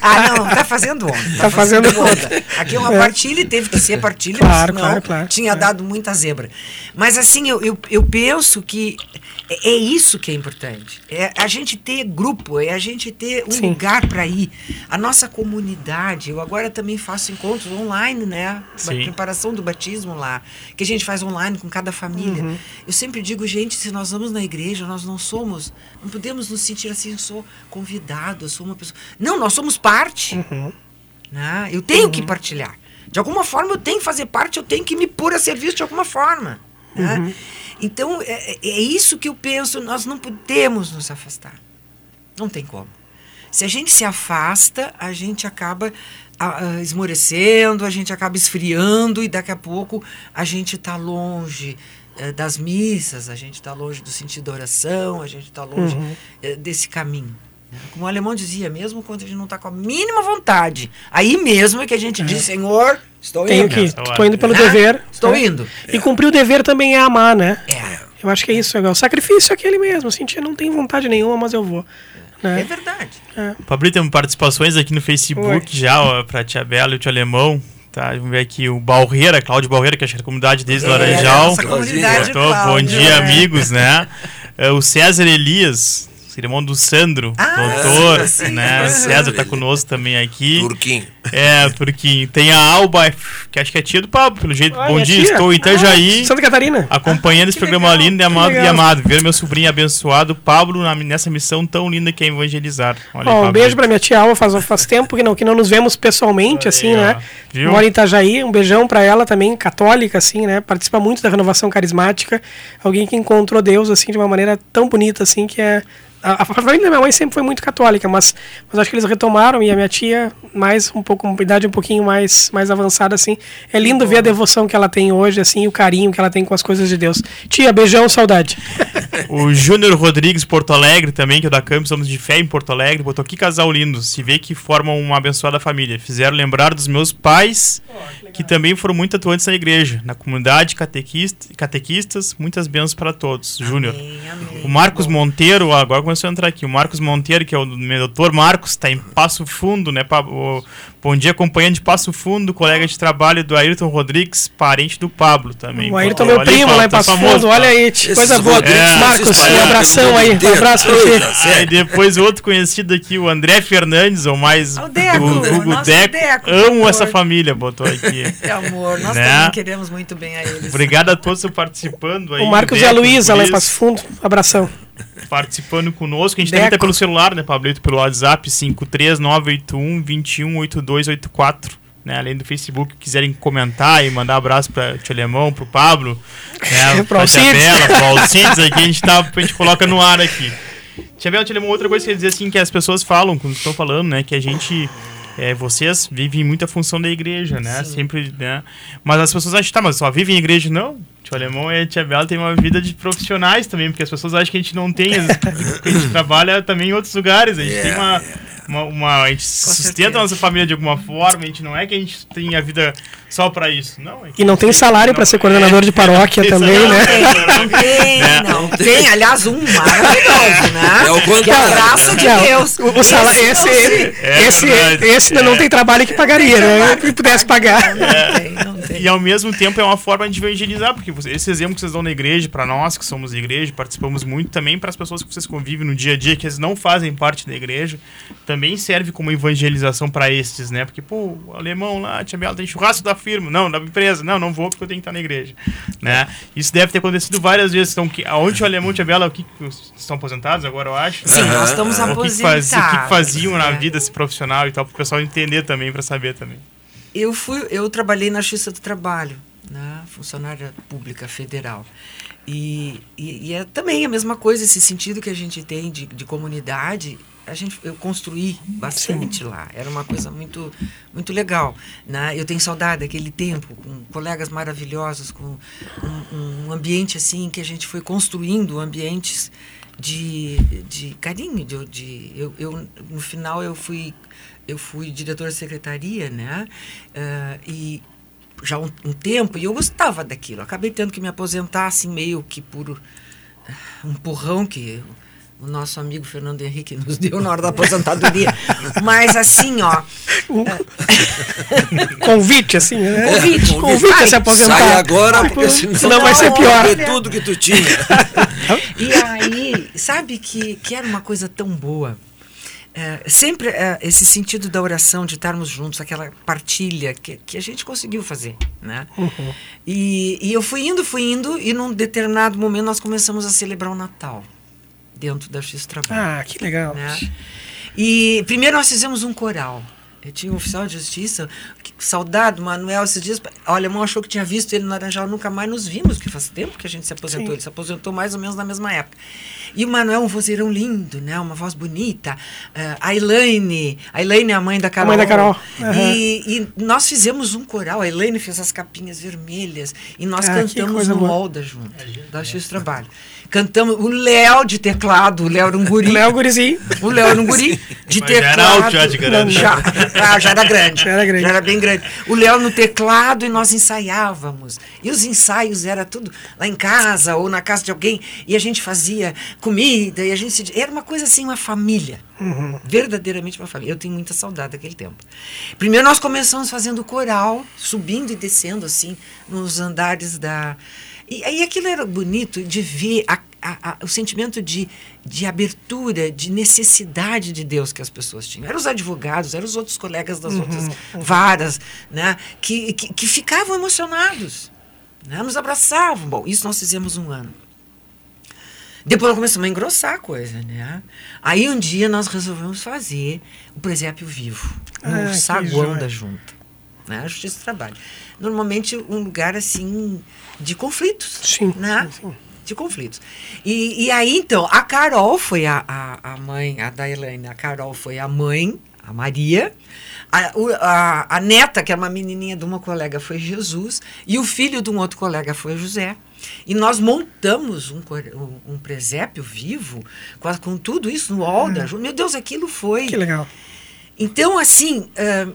Ah, não, tá fazendo onda. Tá fazendo onda. Aqui é uma partilha e teve que ser partilha, Claro, claro, claro. tinha É. dado muita zebra. Mas assim, eu, eu, eu penso que é é isso que é importante. É a gente ter grupo, é a gente ter um Sim. lugar para ir. A nossa comunidade, eu agora também faço encontros online, né? Sim. Preparação do batismo lá, que a gente faz online com cada família. Uhum. Eu sempre digo, gente, se nós vamos na igreja, nós não somos, não podemos nos sentir assim, eu sou convidado, eu sou uma pessoa. Não, nós somos parte. Uhum. Né? Eu tenho que partilhar. De alguma forma eu tenho que fazer parte, eu tenho que me pôr a serviço de alguma forma. Né? Então é, é- é isso que eu penso, nós não podemos nos afastar. Não tem como. Se a gente se afasta, a gente acaba ah, esmorecendo, a gente acaba esfriando e daqui a pouco a gente está longe eh, das missas, a gente está longe do sentido da oração, a gente está longe eh, desse caminho. Como o alemão dizia, mesmo quando a gente não está com a mínima vontade, aí mesmo é que a gente diz, Senhor, estou Tenho indo. que. Tô hora. indo pelo Né? dever. Estou né? indo. E cumprir o dever também é amar, né? É, Eu acho que é isso, é o sacrifício é aquele mesmo. Assim, não tem vontade nenhuma, mas eu vou. é Né? verdade. Pablo, temos participações aqui no Facebook Oi. já, ó, pra Tia Bela e o Tio Alemão. Tá, vamos ver aqui o Balreira, Cláudio Balreira, que acho que é da comunidade desde É, Laranjal. nossa comunidade, Botou, Bom Cláudio, dia, é. amigos, né? É, o César Elias, irmão do Sandro, Ah, doutor, sim. né? O César tá conosco também aqui. Turquinho. É, porque tem a Alba, que acho que é tia do Pablo, pelo jeito. Ah, Bom é dia, tia? estou em Itajaí. Santa Catarina. Acompanhando esse que programa legal, lindo e amado, e amado. Ver meu sobrinho abençoado, Pablo, na- nessa missão tão linda que é evangelizar. Olha Ó, um beijo pra minha tia Alva, faz, faz tempo que não, que não nos vemos pessoalmente, assim, aí, ó. né? Viu? Mora em Itajaí, um beijão pra ela também, católica, assim, né? Participa muito da renovação carismática. Alguém que encontrou Deus, assim, de uma maneira tão bonita, assim, que é. A, a família da minha mãe sempre foi muito católica, mas, mas acho que eles retomaram e a minha tia, mais um pouco, uma idade um pouquinho mais, mais avançada, assim. É lindo ver a devoção que ela tem hoje, assim, e o carinho que ela tem com as coisas de Deus. Tia, beijão, saudade. O Júnior Rodrigues, Porto Alegre, também, que é da Campus Somos de Fé em Porto Alegre, botou que casal lindo. Se vê que formam uma abençoada família. Fizeram lembrar dos meus pais, que também foram muito atuantes na igreja, na comunidade, catequista, catequistas. Muitas bênçãos para todos. Júnior. O Marcos Monteiro, agora começou entrar aqui. O Marcos Monteiro, que é o meu doutor Marcos, está em Passo Fundo, né? Pa- o- Bom dia, acompanhante de Passo Fundo, colega de trabalho do Ayrton Rodrigues, parente do Pablo também. O Ayrton, meu primo Paulo, lá em tá Passo famoso, Fundo, olha Paulo. aí, tia, coisa boa. É. Marcos, um espalharam abração aí, um abraço pra Eita, ti. Aí depois outro conhecido aqui, o André Fernandes, ou mais O Deco, o Hugo nosso Deco. Deco, Amo essa família, botou aqui. É amor, nós Né? também queremos muito bem a eles. Obrigado a todos por participando aí. O Marcos e Deco, a Luísa lá em Passo Fundo, abração. Participando conosco. A gente também Deco. tá pelo celular, né, Pablito? Pelo WhatsApp 53981 218284. Né, além do Facebook, quiserem comentar e mandar abraço para o Tio Alemão, pro Pablo, né, Tia Alcides. Bela, pro Alcides aqui, a gente, tá, a gente coloca no ar aqui. Tia Bela, Tio Alemão, outra coisa que eu ia dizer assim, que as pessoas falam, quando estão falando, né, que a gente, é, vocês vivem muita função da igreja, né, sempre, né, mas as pessoas acham, tá, mas só vivem em igreja? Não, Tio Alemão e a Tia Bela têm uma vida de profissionais também, porque as pessoas acham que a gente não tem, a gente trabalha também em outros lugares, a gente tem uma, uma, uma- a gente sustenta certeza. a nossa família de alguma forma, a gente não é que a gente tem a vida só pra isso, não. é que E não tem salário para ser coordenador de paróquia também, salário. né? Não tem, Né? não tem. Aliás, um maravilhoso, né? É o contrário. graça de Não, Deus. O, o salário, esse, não se- É esse, verdade. esse não tem trabalho que pagaria, né? Que pudesse pagar. Não tem, não tem. E ao mesmo tempo é uma forma de evangelizar, porque esse exemplo que vocês dão na igreja, para nós que somos igreja, participamos muito também para as pessoas que vocês convivem no dia a dia, que eles não fazem parte da igreja, também serve como evangelização para estes, né? Porque, pô, o alemão lá, tia Bela, tem churrasco da firma, não, da empresa, não, não vou porque eu tenho que estar na igreja, né? Isso deve ter acontecido várias vezes. Então, que, aonde o alemão e a tia Bela, o que estão aposentados agora, eu acho? Sim, nós estamos aham. O que, aposentados. faz- o que que faziam na né? vida esse profissional e tal, para o pessoal entender também, para saber também. Eu fui, eu trabalhei na Justiça do Trabalho, né? funcionária pública federal. E, e, e é também a mesma coisa, esse sentido que a gente tem de, de comunidade, a gente, eu construí bastante lá. Era uma coisa muito, muito legal. Né? Eu tenho saudade daquele tempo, com colegas maravilhosos, com um, um ambiente assim que a gente foi construindo ambientes de, de carinho. De, de, eu, eu, no final, eu fui eu fui diretora de secretaria, né? Ah, e já um, um tempo e eu gostava daquilo. Acabei tendo que me aposentar assim meio que por ah, um empurrão que o nosso amigo Fernando Henrique nos deu na hora da aposentadoria. Mas assim, ó. convite, assim, né? Convite, convite a se aposentar. Sai agora, porque senão, senão vai ser pior. É tudo que tu tinha. e aí, sabe que, que era uma coisa tão boa. É, sempre é, esse sentido da oração, de estarmos juntos, aquela partilha que, que a gente conseguiu fazer, né? Uhum. E, e eu fui indo, fui indo, e num determinado momento nós começamos a celebrar o Natal dentro da X Trabalho. Ah, que legal. né? E primeiro nós fizemos um coral. Eu tinha um oficial de justiça, que, saudado, Manuel, esses dias. O alemão achou que tinha visto ele no Laranjal, nunca mais nos vimos, porque faz tempo que a gente se aposentou. Sim. Ele se aposentou mais ou menos na mesma época. E o Manuel, um vozeirão lindo, né? Uma voz bonita. Ah, a Elaine, a Elaine é a mãe da Carol. mãe da Carol, aham. E, e nós fizemos um coral. A Elaine fez as capinhas vermelhas. E nós Ah, cantamos no boa. Molda junto, da X Trabalho. Cantamos o Léo de teclado, o Léo era um guri. Léo Gurizinho. O Léo era um guri de Mas já era teclado. alto já de grande. Já, ah, já era grande. Já era grande. Já era bem grande. O Léo no teclado e nós ensaiávamos. E os ensaios era tudo lá em casa ou na casa de alguém. E a gente fazia comida e a gente se... Era uma coisa assim, uma família. Verdadeiramente uma família. Eu tenho muita saudade daquele tempo. Primeiro nós começamos fazendo coral, subindo e descendo assim nos andares da... E aí aquilo era bonito de ver a- a- a- o sentimento de, de abertura, de necessidade de Deus que as pessoas tinham. Eram os advogados, eram os outros colegas das outras varas, né? que, que, que ficavam emocionados, né? nos abraçavam. Bom, isso nós fizemos um ano. Depois começamos a engrossar a coisa, né? Aí um dia nós resolvemos fazer o presépio vivo, no Ah, saguão da junta, né? A Justiça do Trabalho. Normalmente um lugar assim de conflitos, Sim, né? sim. De conflitos. E, e aí então a Carol foi a, a, a mãe, a da Elaine, a Carol foi a mãe, a Maria. A, a, a neta, que era uma menininha de uma colega, foi Jesus. E o filho de um outro colega foi José. E nós montamos um, um, presépio vivo com, com tudo isso no hall da Ju- Meu Deus, aquilo foi. Que legal. Então, assim, ah,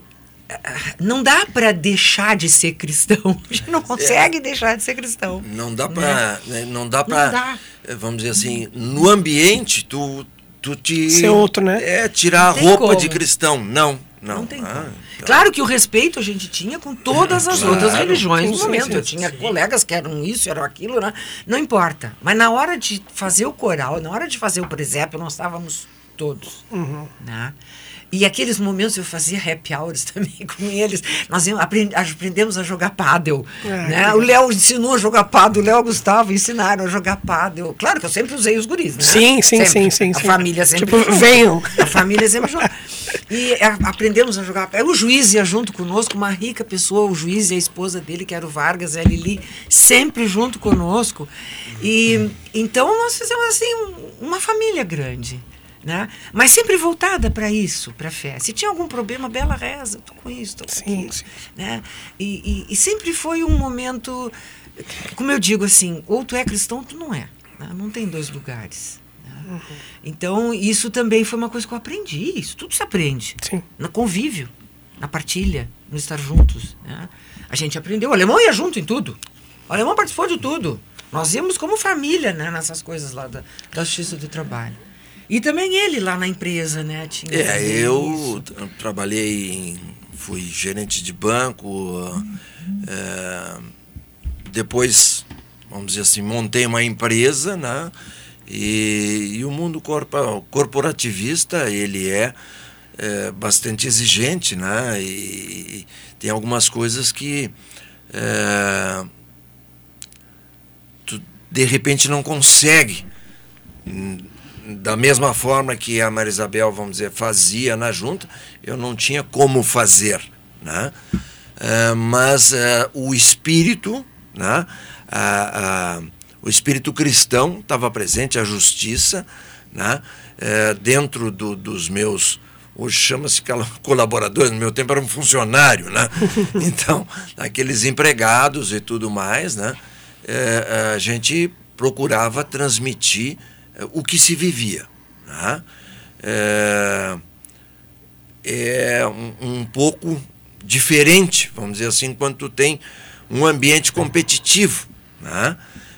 não dá para deixar de ser cristão. A gente não consegue deixar de ser cristão. Não dá para, não dá para, vamos dizer assim, no ambiente tu tu te Ser outro, né? É tirar a roupa como. de cristão. Não, não. Não, tem Ah, como. então. Claro que o respeito a gente tinha com todas as Claro. outras religiões no Sim, momento. sim, Eu tinha colegas que eram isso, eram aquilo, né? Não importa. Mas na hora de fazer o coral, na hora de fazer o presépio, nós estávamos todos. Uhum. Né? E aqueles momentos eu fazia happy hours também com eles. Nós aprendemos a jogar pádel. Ah, né? O Léo ensinou a jogar pádel, o Léo e o Gustavo ensinaram a jogar pádel. Claro que eu sempre usei os guris, né? Sim, sim, Sempre. sim, sim. A sim. família sempre Tipo, venham. A família sempre junto. E a- aprendemos a jogar. O juiz ia junto conosco, uma rica pessoa, o juiz e a esposa dele, que era o Vargas a Lili, sempre junto conosco. E então nós fizemos assim um- uma família grande. Né? Mas sempre voltada para isso, para a fé. Se tinha algum problema, Bela reza, tô com isso, tô com Sim, aquilo, sim. Né? E, e- e sempre foi um momento, como eu digo assim, ou tu é cristão ou tu não é. né? Não tem dois lugares. né? Então, isso também foi uma coisa que eu aprendi. Isso tudo se aprende. Sim. No convívio, na partilha, no estar juntos. né? A gente aprendeu. O alemão ia junto em tudo. O alemão participou de tudo. Nós íamos como família né, nessas coisas lá da, da Justiça do Trabalho. E também ele lá na empresa, né? Tinha É, eu isso. tra- trabalhei, em, fui gerente de banco, é, depois, vamos dizer assim, montei uma empresa, né? E, e o mundo corpa- corporativista, ele é, é, bastante exigente, né? E, tem algumas coisas que é, tu de repente não consegue hum, da mesma forma que a Maria Isabel, vamos dizer, fazia na junta, eu não tinha como fazer, né? Eh, mas eh, o espírito, né? A- o espírito cristão estava presente, a justiça, né? Eh, dentro do- dos meus hoje chama-se colaboradores, no meu tempo era um funcionário, né? Então, aqueles empregados e tudo mais, né? A gente procurava transmitir o que se vivia. Né? É, é um, um pouco diferente, vamos dizer assim, quando tu tem um ambiente competitivo, né?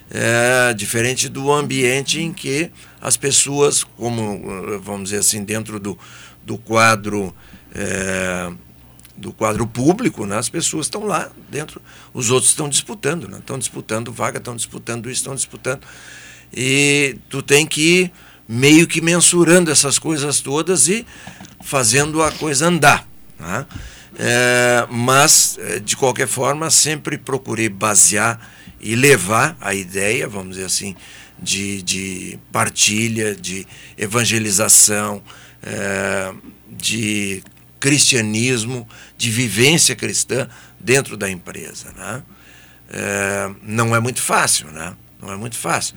É, diferente do ambiente em que as pessoas, como vamos dizer assim, dentro do, do quadro é, do quadro público, né? as pessoas estão lá dentro, os outros estão disputando, né? estão disputando vaga, estão disputando isso, estão disputando. E tu tem que ir meio que mensurando essas coisas todas e fazendo a coisa andar. Né? É, mas, é, de qualquer forma, sempre procurei basear e levar a ideia, vamos dizer assim, de, de partilha, de evangelização, é, de cristianismo, de vivência cristã dentro da empresa. Né? É, não é muito fácil, né? não é muito fácil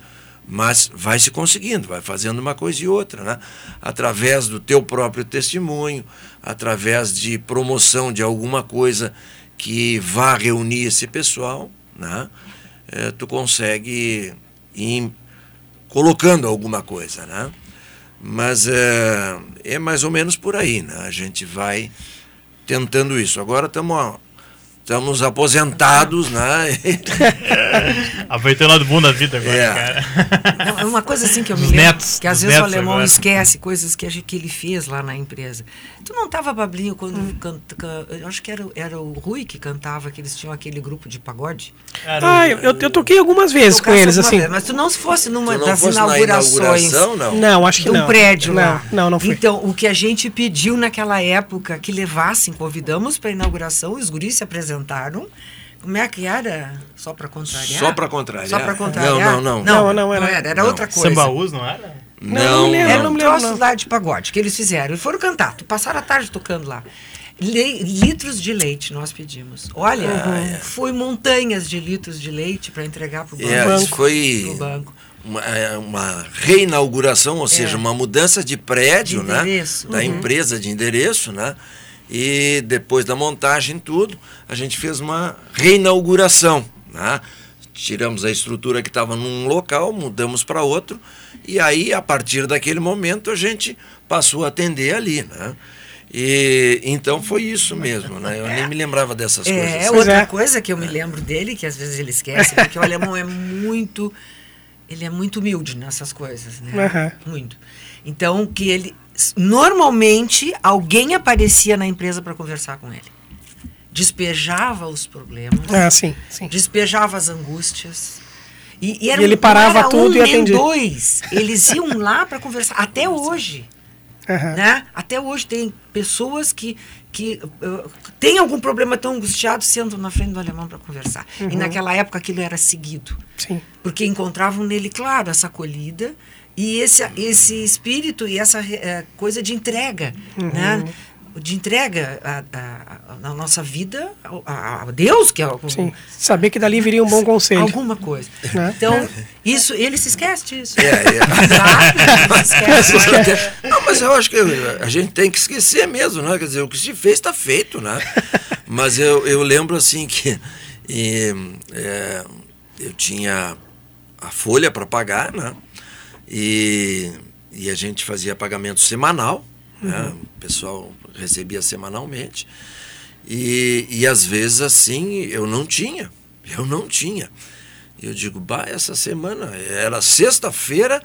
mas vai se conseguindo, vai fazendo uma coisa e outra, né? através do teu próprio testemunho, através de promoção de alguma coisa que vá reunir esse pessoal, né? É, tu consegue ir colocando alguma coisa. Né? Mas é, é mais ou menos por aí, né? a gente vai tentando isso. Agora estamos Estamos aposentados, né? Aproveitando o lado bom da vida agora, é. cara. Não, é uma coisa assim que eu me lembro, netos, que às vezes o alemão agora. esquece coisas que, que ele fez lá na empresa. Tu não estava, Bablinho, quando hum. canta, eu acho que era, era o Rui que cantava, que eles tinham aquele grupo de pagode? Era ah, eu, eu toquei algumas vezes com eles, assim. Vez, mas tu não fosse numa não das fosse inaugurações não? não, acho que de um não. prédio não, lá. Não, não foi. Então, o que a gente pediu naquela época que levassem, convidamos para a inauguração, os guris se apresentaram apresentaram. Como é que era? Só para contrariar? Só para contrariar. Só para contrariar? Não, não, não. Não, não, era, não era, era outra coisa. Sambaús, não era? Não, não, era um troço lá de pagode que eles fizeram. Eles foram cantar, passaram a tarde tocando lá. Le litros de leite nós pedimos. Olha, uhum. foi montanhas de litros de leite para entregar para o banco. É, foi pro banco. Uma, é, uma, reinauguração, ou é. seja, uma mudança de prédio, de né? Da uhum. empresa de endereço, né? E depois da montagem tudo, a gente fez uma reinauguração. Né? Tiramos a estrutura que estava num local, mudamos para outro, e aí, a partir daquele momento, a gente passou a atender ali. Né? E então foi isso mesmo, né? Eu nem me lembrava dessas é, coisas. É outra coisa que eu me lembro dele, que às vezes ele esquece, porque o alemão é muito ele é muito humilde nessas coisas, né? Uhum. Muito. Então que ele normalmente alguém aparecia na empresa para conversar com ele. Despejava os problemas. Ah, sim, sim. Despejava as angústias. E, e, era, e ele parava tudo um, e atendia. dois. Eles iam lá para conversar. Até hoje. Uhum. Né? Até hoje tem pessoas que, que uh, têm algum problema tão angustiado sentam na frente do alemão para conversar. Uhum. E naquela época aquilo era seguido. Sim. Porque encontravam nele, claro, essa acolhida e esse, esse espírito e essa é, coisa de entrega, uhum. né? de entrega à nossa vida a, a, Deus que é o, Sim. saber que dali viria um bom conselho alguma coisa né? então isso ele se esquece disso é, é. esquece, esquece. não mas eu acho que a gente tem que esquecer mesmo né quer dizer o que se fez está feito né mas eu, eu lembro assim que e, é, eu tinha a folha para pagar né e, e a gente fazia pagamento semanal, né? uhum. né? o pessoal recebia semanalmente. E, e às vezes assim eu não tinha, eu não tinha. Eu digo, bah, essa semana era sexta-feira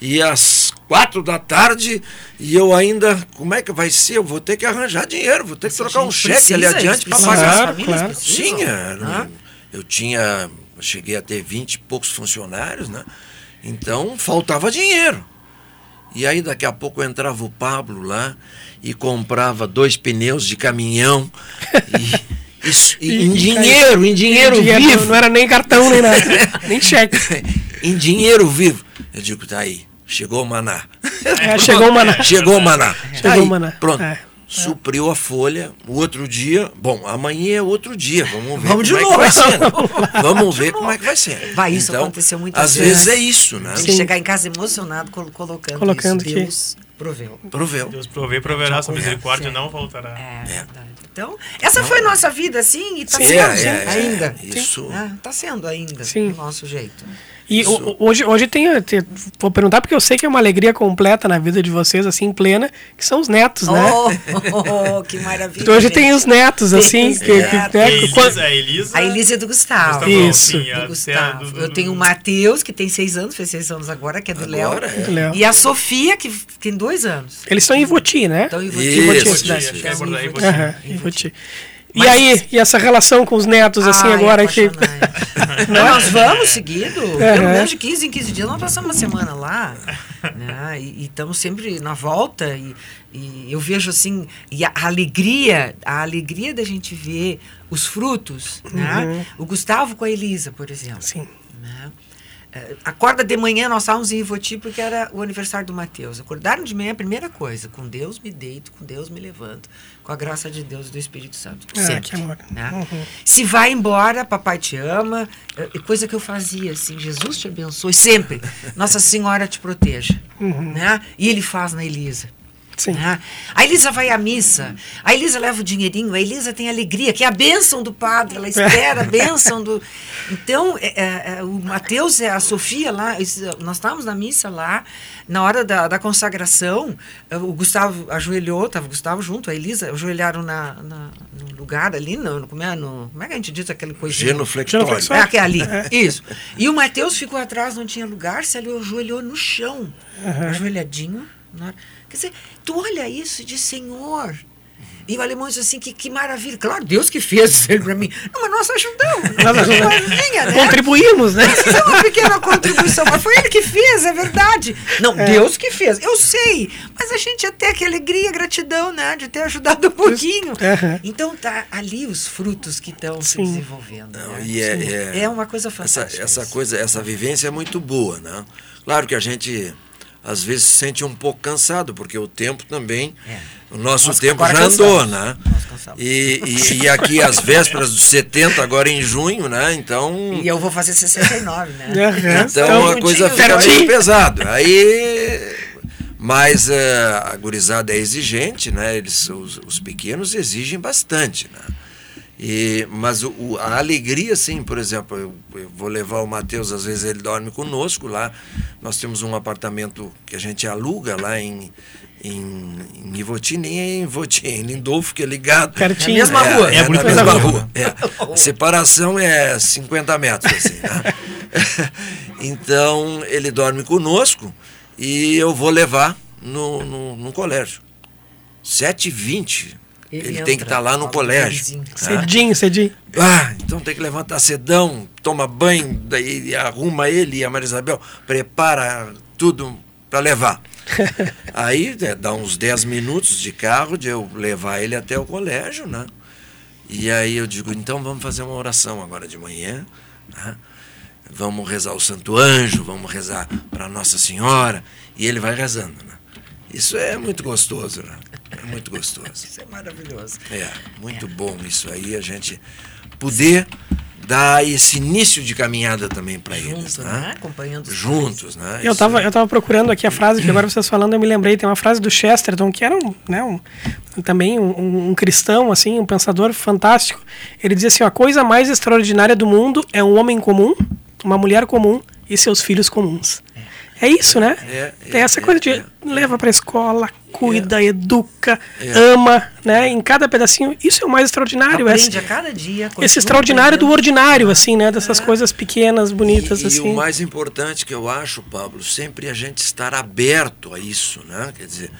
e às quatro da tarde e eu ainda, como é que vai ser? Eu vou ter que arranjar dinheiro, vou ter que trocar um cheque ali adiante para pagar. Claro, claro. Tinha, ah. eu tinha, cheguei a ter vinte e poucos funcionários, né? Então faltava dinheiro. E aí daqui a pouco entrava o Pablo lá e comprava dois pneus de caminhão. E, isso, e, em dinheiro, em dinheiro, dinheiro vivo. Não era nem cartão, nem nada. nem cheque. em dinheiro vivo. Eu digo, tá aí. Chegou o maná. É, chegou o maná. Chegou o maná. Chegou o maná. Pronto. É supriu a folha. O outro dia, bom, amanhã é outro dia. Vamos ver vamos como de é novo. que vai ser. Vamos ver como é que vai ser. Vai, isso então, aconteceu muitas às vezes. Às vezes é isso, né? Tem que chegar em casa emocionado colocando, colocando isso. que Deus Proveu. Proveu. Deus provê, proverá, sua misericórdia não faltará. É, verdade. Então, essa foi nossa vida, assim, e está sendo é, é, é. ainda. Isso. Está sendo ainda, Sim. do nosso jeito. E o- hoje, hoje tem, tem- Vou perguntar porque eu sei que é uma alegria completa na vida de vocês, assim, plena, que são os netos, né? Oh, que maravilha. Então, hoje gente. tem os netos, assim, os que, que, netos. né, A que Elisa, a Elisa, A Elisa é do Gustavo. Isso. sim, Do Gustavo. terra do- Eu tenho o Matheus, que tem seis anos, fez seis anos agora, que é do Léo. É. E a Sofia, que tem dois anos. Eles estão em Voti, né? Então, Isso, Ivoti, isso, em Ivoti. Voti. E Mas- aí, e essa relação com os netos, assim, Ai, agora que. Não, nós vamos seguido. Pelo menos de 15 em 15 dias, nós passamos uma semana lá. né? E e estamos sempre na volta. E, e eu vejo assim, e a alegria, a alegria da gente ver os frutos. Né? O Gustavo com a Elisa, por exemplo. Sim. É, Acorda de manhã, nós estávamos em Ivoti porque era o aniversário do Mateus. Acordaram de manhã, a primeira coisa, com Deus me deito, com Deus me levanto, com a graça de Deus e do Espírito Santo. Ah, Sempre. né? Uhum. Se vai embora, papai te ama, é é coisa que eu fazia assim, Jesus te abençoe sempre, Nossa Senhora te proteja, Uhum. né? E ele faz na Elisa. Sim. né? A Elisa vai à missa, a Elisa leva o dinheirinho, a Elisa tem alegria, que é a bênção do padre, ela espera a bênção do. Então, é, é, é, o Mateus a Sofia lá, nós estávamos na missa lá, na hora da, da consagração, eh, o Gustavo ajoelhou, estava o Gustavo junto, a Elisa, ajoelharam na, na- no lugar ali, no, no- como, é, no, como é que a gente diz aquele coisinha? Genuflexório. É, que é ali. Isso. E o Mateus ficou atrás, não tinha lugar, se ajoelhou no chão. Ajoelhadinho. Hora- Quer dizer, tu olha isso e diz, Senhor. E o alemão diz assim, que, que maravilha. Claro, Deus que fez ele para mim. Não, mas nós ajudamos. Nós né? Contribuímos, né? Isso é uma pequena contribuição, mas foi ele que fez, é verdade. Não, Deus que fez, eu sei. Mas a gente até que alegria, gratidão, né? De ter ajudado um pouquinho. Aham. Então tá ali os frutos que estão se desenvolvendo. Não, né? e é, é- É uma coisa essa, fantástica. essa isso. coisa, essa vivência é muito boa, né? Claro que a gente às vezes se sente um pouco cansado, porque o tempo também, É. o nosso Nós tempo já andou, cansamos. né? E, e, e aqui às vésperas dos 70, agora em junho, né? Então, E eu vou fazer 69, né? Aham. então a coisa fica meio pesado. Aí, mas eh, a gurizada é exigente, né? Eles, os, os pequenos exigem bastante, né? E, mas o, o- a alegria, sim, por exemplo, eu, eu vou levar o Matheus, às vezes ele dorme conosco lá. Nós temos um apartamento que a gente aluga lá em, em, em Ivoti, nem é em Ivoti, é em Lindolfo, que é ligado. Pertinho. É a mesma rua. É, É bonito mesma mesmo. rua. É. Separação é 50 metros, assim. né? então, ele dorme conosco e eu vou levar no, no, no colégio. 7h20. Ele, tem que estar lá no colégio. né? Cedinho, cedinho. Ah, então tem que levantar cedão, toma banho, daí arruma ele e a Maria Isabel, prepara tudo para levar. Aí né, dá uns 10 minutos de carro de eu levar ele até o colégio, né? E aí eu digo, então vamos fazer uma oração agora de manhã, né? Vamos rezar o Santo Anjo, vamos rezar para Nossa Senhora, e ele vai rezando, né? Isso é muito gostoso, né? É muito gostoso. Isso é maravilhoso. É, muito bom isso aí, a gente poder dar esse início de caminhada também para eles, né? né? Acompanhando os Juntos, né? Eu Isso tava, é- eu tava procurando aqui a frase que agora vocês falando, eu me lembrei, tem uma frase do Chesterton, que era um, né, um, também um, um- um cristão, assim, um pensador fantástico. Ele dizia assim, a coisa mais extraordinária do mundo é um homem comum, uma mulher comum e seus filhos comuns. É isso, né? É, Tem essa é, coisa de é, leva pra escola, cuida, educa, É. ama, né? Em cada pedacinho. Isso é o mais extraordinário. Aprende esse- a cada dia. esse extraordinário do aprendendo. ordinário, assim, né? Dessas coisas pequenas, bonitas, e, e assim. o mais importante que eu acho, Pablo, sempre a gente estar aberto a isso, né? Quer dizer,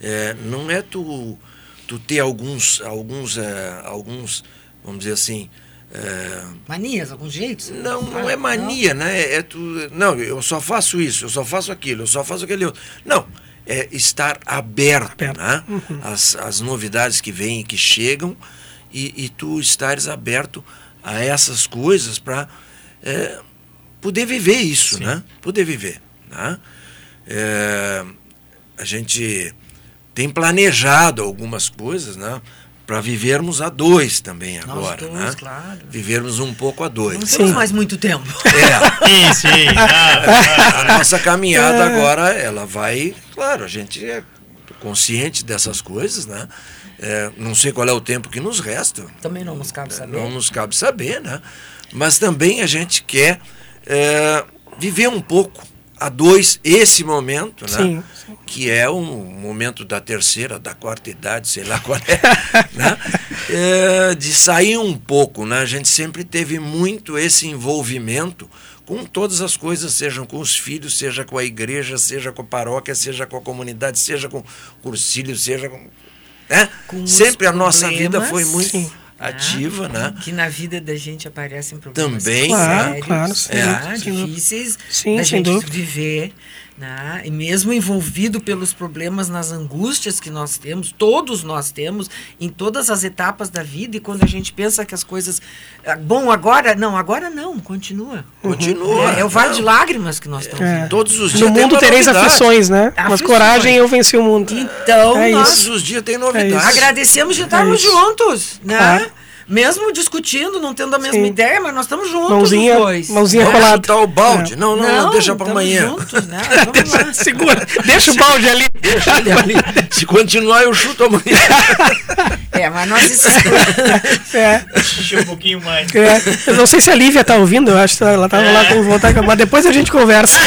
é, não é tu, tu ter alguns, alguns, é, alguns, vamos dizer assim, é, Manias, alguns jeitos? Não, não é mania, né? É tu, não, eu só faço isso, eu só faço aquilo, eu só faço aquele outro. Não, é estar aberto, Aberto. né? As, as novidades que vêm e que chegam e, e tu estares aberto a essas coisas para poder viver isso, né? Poder viver, né? É, a gente tem planejado algumas coisas, né? Para vivermos a dois também Nós agora, dois, né? claro. Vivermos um pouco a dois. Não temos mais muito tempo. É, Sim, sim. Ah, a nossa caminhada agora, ela vai, claro, a gente é- consciente dessas coisas, né? É, não sei qual é o tempo que nos resta. Também não nos cabe saber. Não nos cabe saber, né? Mas também a gente quer é, viver um pouco a dois esse momento, né? Sim, sim. Que é um momento da terceira, da quarta idade, sei lá qual é, né? É, de sair um pouco, né? A gente sempre teve muito esse envolvimento com todas as coisas, sejam com os filhos, seja com a igreja, seja com a paróquia, seja com a comunidade, seja com o cursílio, seja com. Né? Com sempre a nossa vida foi muito sim. Ativa, né? Que na vida da gente aparecem problemas Também, Claro, sérios, claro, dúvida, sem dúvida. difíceis Sim, da sem gente dúvida. viver. Né? E mesmo envolvido pelos problemas, nas angústias que nós temos, todos nós temos, em todas as etapas da vida, e quando a gente pensa que as coisas. ah, Bom, agora. Não, agora não, continua. Continua. É, é o vale Não. de lágrimas que nós estamos É. Todos os dias No mundo tereis novidade. aflições, né? Mas Aflições. coragem eu venci o mundo. Então, É nós Todos os dias tem novidade. isso. agradecemos de estarmos isso. juntos, né? Claro. Mesmo discutindo, não tendo a mesma Sim. ideia, mas nós estamos juntos Mãozinha, os dois. mãozinha Vamos colada. chutar o balde. É. Não, não, não, deixa para amanhã. juntos, né? Vamos lá. Segura, deixa o balde ali. Deixa ele ali. Se continuar, eu chuto amanhã. É, mas nós É, Encher um pouquinho mais. é. Eu não sei se a Lívia tá ouvindo, eu acho que ela tava lá com vontade, mas depois a gente conversa.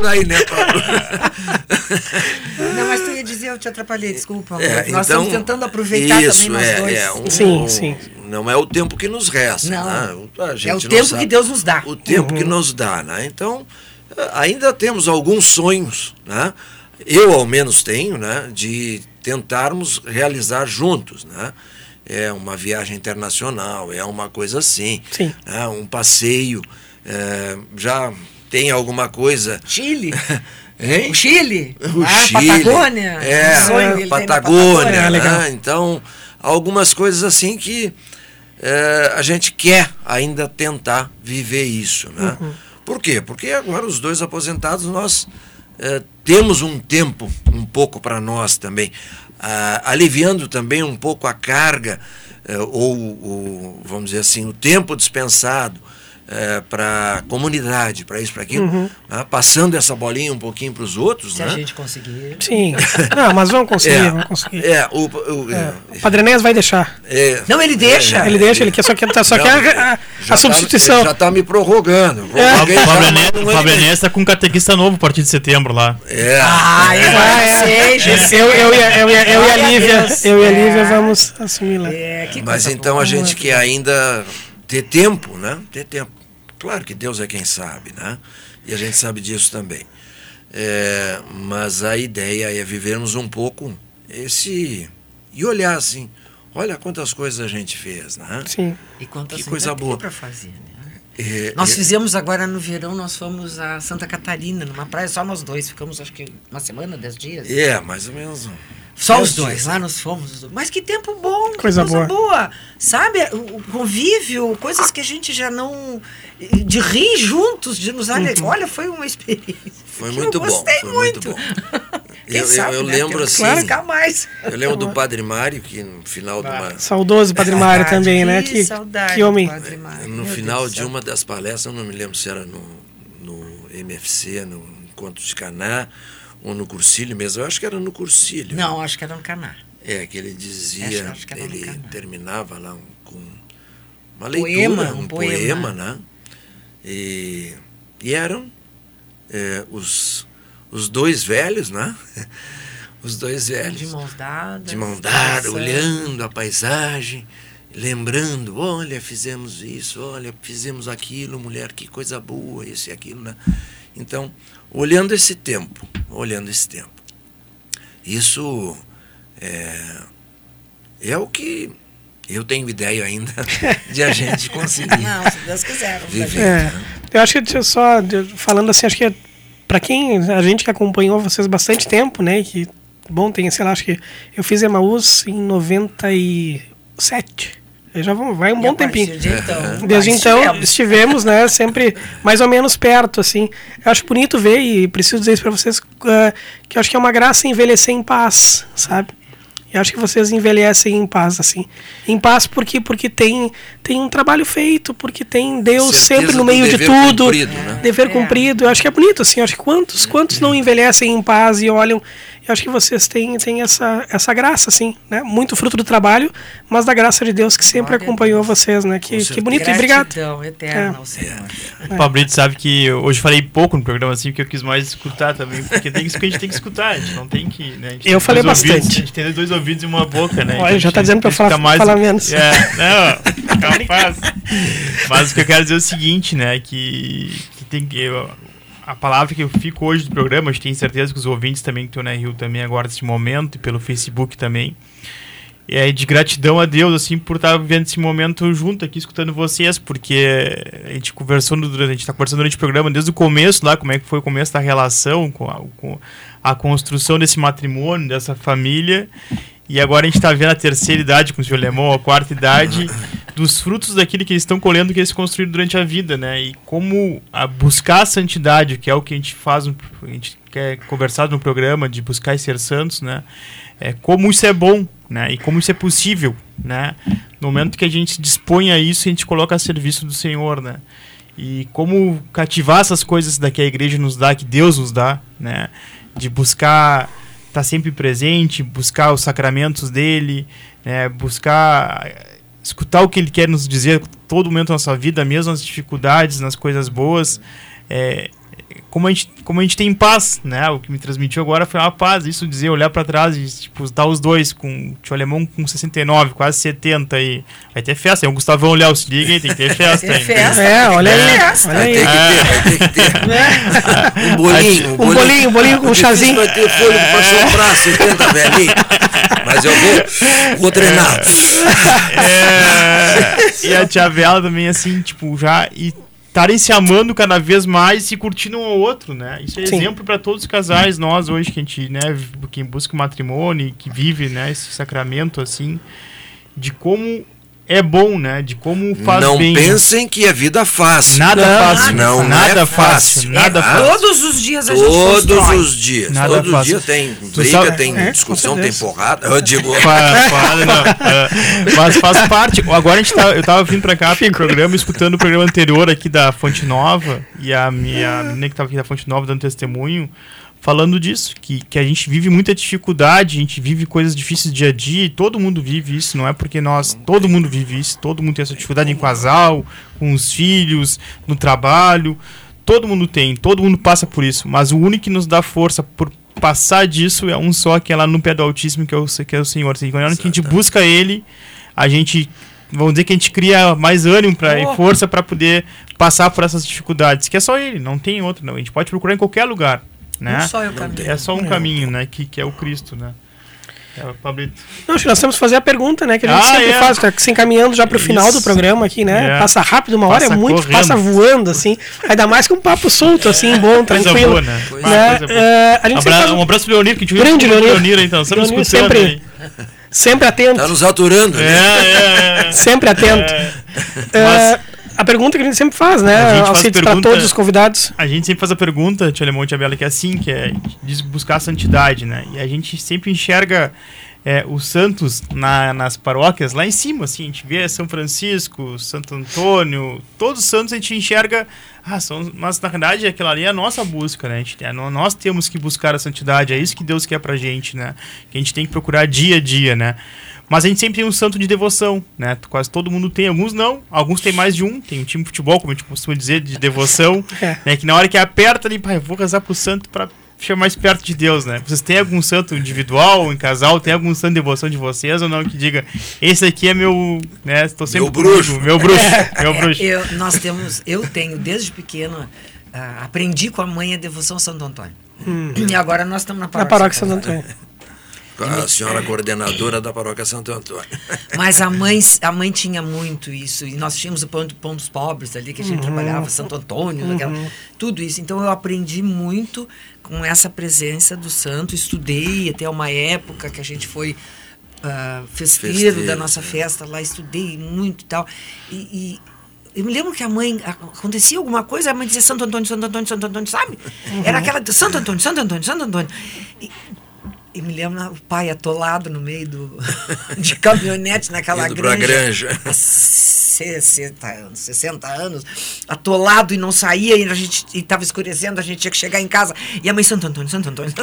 Por aí, né, Pablo? Não, mas tu ia dizer, eu te atrapalhei, desculpa. É, nós então, estamos tentando aproveitar isso, também nós é, dois. é, um- Sim, um- sim. Não é o tempo que nos resta. Não. né? A gente É o não tempo sabe que Deus nos dá. O tempo que nos dá, né? Então, ainda temos alguns sonhos, né? Eu, ao menos, tenho, né? De tentarmos realizar juntos, né? É uma viagem internacional, é uma coisa assim. Sim. né? Um passeio. eh, já tem alguma coisa... Chile. Hein? O Chile. O a Chile. Patagônia. É, o sonho Patagônia. É, legal. né? Então, algumas coisas assim que é, a gente quer ainda tentar viver isso. Né? Uhum. Por quê? Porque agora os dois aposentados nós é, temos um tempo um pouco para nós também, ah, aliviando também um pouco a carga é, ou, o, vamos dizer assim, o tempo dispensado para a comunidade, para isso, para aquilo, Uhum. né? passando essa bolinha um pouquinho para os outros. Se né? a gente conseguir. Sim. Não, mas vamos conseguir, vamos conseguir. É, o, o- É, O Padre Enéas vai deixar. é, Não, ele deixa. Ele deixa, ele quer só quer, só não, quer a, a- já a substituição. Tá, já está me prorrogando. O Fábio Enéas- não o é- Fábio Enéas tá com um catequista novo a partir de setembro lá. É, Ah, eu Ah, é. sei. Eu, eu, e a- eu, eu e a Lívia, eu e a É. Lívia vamos assumir lá. É, que mas então boa. a gente quer ainda ter tempo, né? Ter tempo. Claro que Deus é quem sabe, né? E a gente sabe disso também. É, mas a ideia é vivermos um pouco esse. e olhar assim: olha quantas coisas a gente fez, né? Sim. E quantas Que coisa boa. pra fazer, né? É, Nós é- fizemos agora no verão, nós fomos a Santa Catarina, numa praia, só nós dois. Ficamos acho que uma semana, dez dias. É, mais ou menos. Só dez os dois, dias. lá nós fomos. os dois. Mas que tempo bom, que Coisa coisa, boa. boa. Sabe, o convívio, coisas que a gente já não. de rir juntos, de nos alegrar. Olha, foi uma experiência. Foi muito eu bom, gostei foi muito bom. Quem Eu- eu- sabe, eu né? lembro assim- ficar mais. Eu lembro do Padre Mário, que no final de uma. Saudoso Padre Mário também, né? Que, saudade que homem. do Padre Mário, No meu final Deus de céu. uma das palestras, eu não me lembro se era no, no MFC, no Encontro de Caná, ou no Cursílio mesmo. Eu acho que era no Cursílio. Não, acho que era no Caná. É, que ele dizia, Acho- acho que ele terminava lá um- com uma Poema, leitura, um um poema. poema, né? E, e eram é, os, os dois velhos, né? Os dois velhos. De mãos dadas. de mão dada, olhando a paisagem, lembrando, olha, fizemos isso, olha, fizemos aquilo, mulher, que coisa boa, isso e aquilo, né? Então, olhando esse tempo, olhando esse tempo. Isso é, é o que eu tenho ideia ainda de a gente conseguir Não, se Deus quiser. viver. ver. É, né? eu acho que só falando assim, acho que para quem a gente que acompanhou vocês bastante tempo, né, que bom tem, sei lá, acho que eu fiz Emaús em 97. Eu já vão, vai um E bom tempinho. de então, Desde então estivemos. estivemos, né, sempre mais ou menos perto, assim. Eu acho bonito ver e preciso dizer isso para vocês eh, que eu acho que é uma graça envelhecer em paz, sabe? Eu acho que vocês envelhecem em paz, assim. Em paz porque porque tem tem um trabalho feito, porque tem Deus Certeza sempre no meio de dever tudo. cumprido, né? dever É. cumprido. Eu acho que é bonito, assim. Eu acho que quantos, quantos não envelhecem em paz e olham. Eu acho que vocês têm, têm essa, essa graça, assim, né? Muito fruto do trabalho, mas da graça de Deus que sempre Glória acompanhou vocês, né? Que, que bonito e obrigado. Eterna É. ao Senhor. O Pablito sabe que hoje falei pouco no programa assim, porque eu quis mais escutar também, porque tem isso que a gente tem que escutar, a gente não tem que. Né, Eu falei ouvidos, bastante. a gente tem dois ouvidos e uma boca, né? Olha, Então, já tá gente dizendo pra eu falar- ficar falar menos. É, não, capaz. Mas o que eu quero dizer é o seguinte, né? Que, que tem que. eu- a palavra que eu fico hoje do programa, gente tem certeza que os ouvintes também que estão na Rio também agora nesse momento, e pelo Facebook também. É de gratidão a Deus, assim, por estar vivendo esse momento junto aqui, escutando vocês, porque a gente conversou durante, a gente tá conversando durante o programa desde o começo lá, como é que foi o começo da relação, com a, com a construção desse matrimônio, dessa família. E agora a gente está vendo a terceira idade com o senhor Lemon, a quarta idade, dos frutos daquilo que eles estão colhendo, que eles construíram durante a vida, né? E como a buscar a santidade, que é o que a gente faz, a gente quer conversar no programa, de buscar e ser santos, né? É, como isso é bom, né? E como isso é possível, né? No momento que a gente se dispõe a isso, a gente coloca a serviço do Senhor, né? E como cativar essas coisas da que a igreja nos dá, que Deus nos dá, né? De buscar estar sempre presente, buscar os sacramentos dele, né? buscar escutar o que ele quer nos dizer todo momento da nossa vida, mesmo nas dificuldades, nas coisas boas. É, como a, gente, como a gente tem paz, né? O que me transmitiu agora foi uma paz. Isso dizer, olhar para trás e tipo, estar os dois com o tio alemão com 69, quase 70 aí. Vai ter festa. Aí o Gustavão Léo se liga aí, tem que ter festa. Ter aí. festa. É, olha aí. Festa. Olha Vai aí. ter que ter, vai ter que ter. Um bolinho, Um bolinho, um bolinho com um chazinho. Vai ter fôlego pra soprar 70 velhinho. Mas eu vou, vou treinar. É, e a tia Bela também, assim, tipo, já. E estarem se amando cada vez mais e se curtindo um ao outro, né? Isso é Sim. exemplo para todos os casais, nós hoje que a gente, né, quem busca o matrimônio, que vive, né, esse sacramento, assim, de como é bom, né? De como faz Não bem. pensem que é vida fácil. Nada Não, fácil. não nada é fácil. fácil. Nada É, fácil. Todos os dias a gente Todos constrói. os dias. Nada Todos os fácil. dias tem Tu briga, sabe- tem É, discussão, tem porrada. Eu digo, não, é, mas faz parte. Agora a gente tá, eu tava vindo pra cá pro programa, escutando o programa anterior aqui da Fonte Nova, e a minha menina que tava aqui da Fonte Nova dando testemunho, falando disso, que, que a gente vive muita dificuldade, a gente vive coisas difíceis dia a dia, e todo mundo vive isso, não é porque nós, todo mundo vive isso, todo mundo tem essa dificuldade em casal, com os filhos, no trabalho, todo mundo tem, todo mundo passa por isso, mas o único que nos dá força por passar disso é um só, que é lá no pé do Altíssimo, que é o, que é o Senhor. Quando a gente busca Ele, a gente, vamos dizer que a gente cria mais ânimo pra, Oh. e força para poder passar por essas dificuldades, que é só Ele, não tem outro, não. A gente pode procurar em qualquer lugar, né? Só é o caminho. É só um caminho, né? Que, que é o Cristo, né? É o Pablito. Não, acho que nós temos que fazer a pergunta, né? Que a gente Ah, sempre é. faz, tá se encaminhando já pro final Isso. do programa aqui, né? É. Passa rápido, uma hora Passa é muito, correndo. passa voando, assim. Ainda mais com um papo solto, assim, bom, tranquilo. boa, né? Coisa Ah, Né? É, sempre, Abra- Um abraço pro Leonir, que a gente Grande viu o Leonir. Leonir, então. Estamos Leonir escutando. sempre- aí. sempre atento, tá nos aturando. É, né? é, é. sempre atento. É. É, Mas- a pergunta que a gente sempre faz, A né? gente faz pergunta- todos os convidados. A gente sempre faz a pergunta, Tia Alemão e Tia Bela, que é assim, que é buscar a santidade, né? E a gente sempre enxerga é, os santos na- nas paróquias lá em cima, assim, a gente vê São Francisco, Santo Antônio, todos os santos a gente enxerga, ah, são, mas na verdade aquela ali é a nossa busca, né? A gente, é, nó- nós temos que buscar a santidade, é isso que Deus quer pra gente, né? Que a gente tem que procurar dia a dia, né? Mas a gente sempre tem um santo de devoção, né? Quase todo mundo tem, alguns não, alguns tem mais de um. Tem um time de futebol, como a gente costuma dizer, de devoção, É. né? Que na hora que aperta ali, pai, vou rezar pro santo pra ficar mais perto de Deus, né? Vocês têm algum santo individual, em casal, tem algum santo de devoção de vocês ou não? Que diga, esse aqui é meu, né? Estou sempre Meu bruxo. comigo, meu bruxo, meu bruxo. Eu, nós temos, eu tenho desde pequeno, ah, aprendi com a mãe a devoção a Santo Antônio. E agora nós estamos na Na paróquia. paróquia Santo Antônio. Com a senhora coordenadora da paróquia Santo Antônio. Mas a mãe, a mãe tinha muito isso. E nós tínhamos o pão, pão dos pobres ali, que a gente trabalhava, Santo Antônio, aquela- tudo isso. Então eu aprendi muito com essa presença do santo. Estudei até uma época que a gente foi ah, festeiro, Festeiro, da nossa é. festa lá, estudei muito e tal. E, e eu me lembro que a mãe, acontecia alguma coisa, a mãe dizia Santo Antônio, Santo Antônio, Santo Antônio, sabe? Era aquela de Santo Antônio, Santo Antônio, Santo Antônio. E e me lembro o pai atolado no meio do, de caminhonete naquela Indo granja. granja. há 60 anos, 60 anos, atolado e não saía, e a gente estava escurecendo, a gente tinha que chegar em casa. E a mãe, Santo Antônio, Santo Antônio.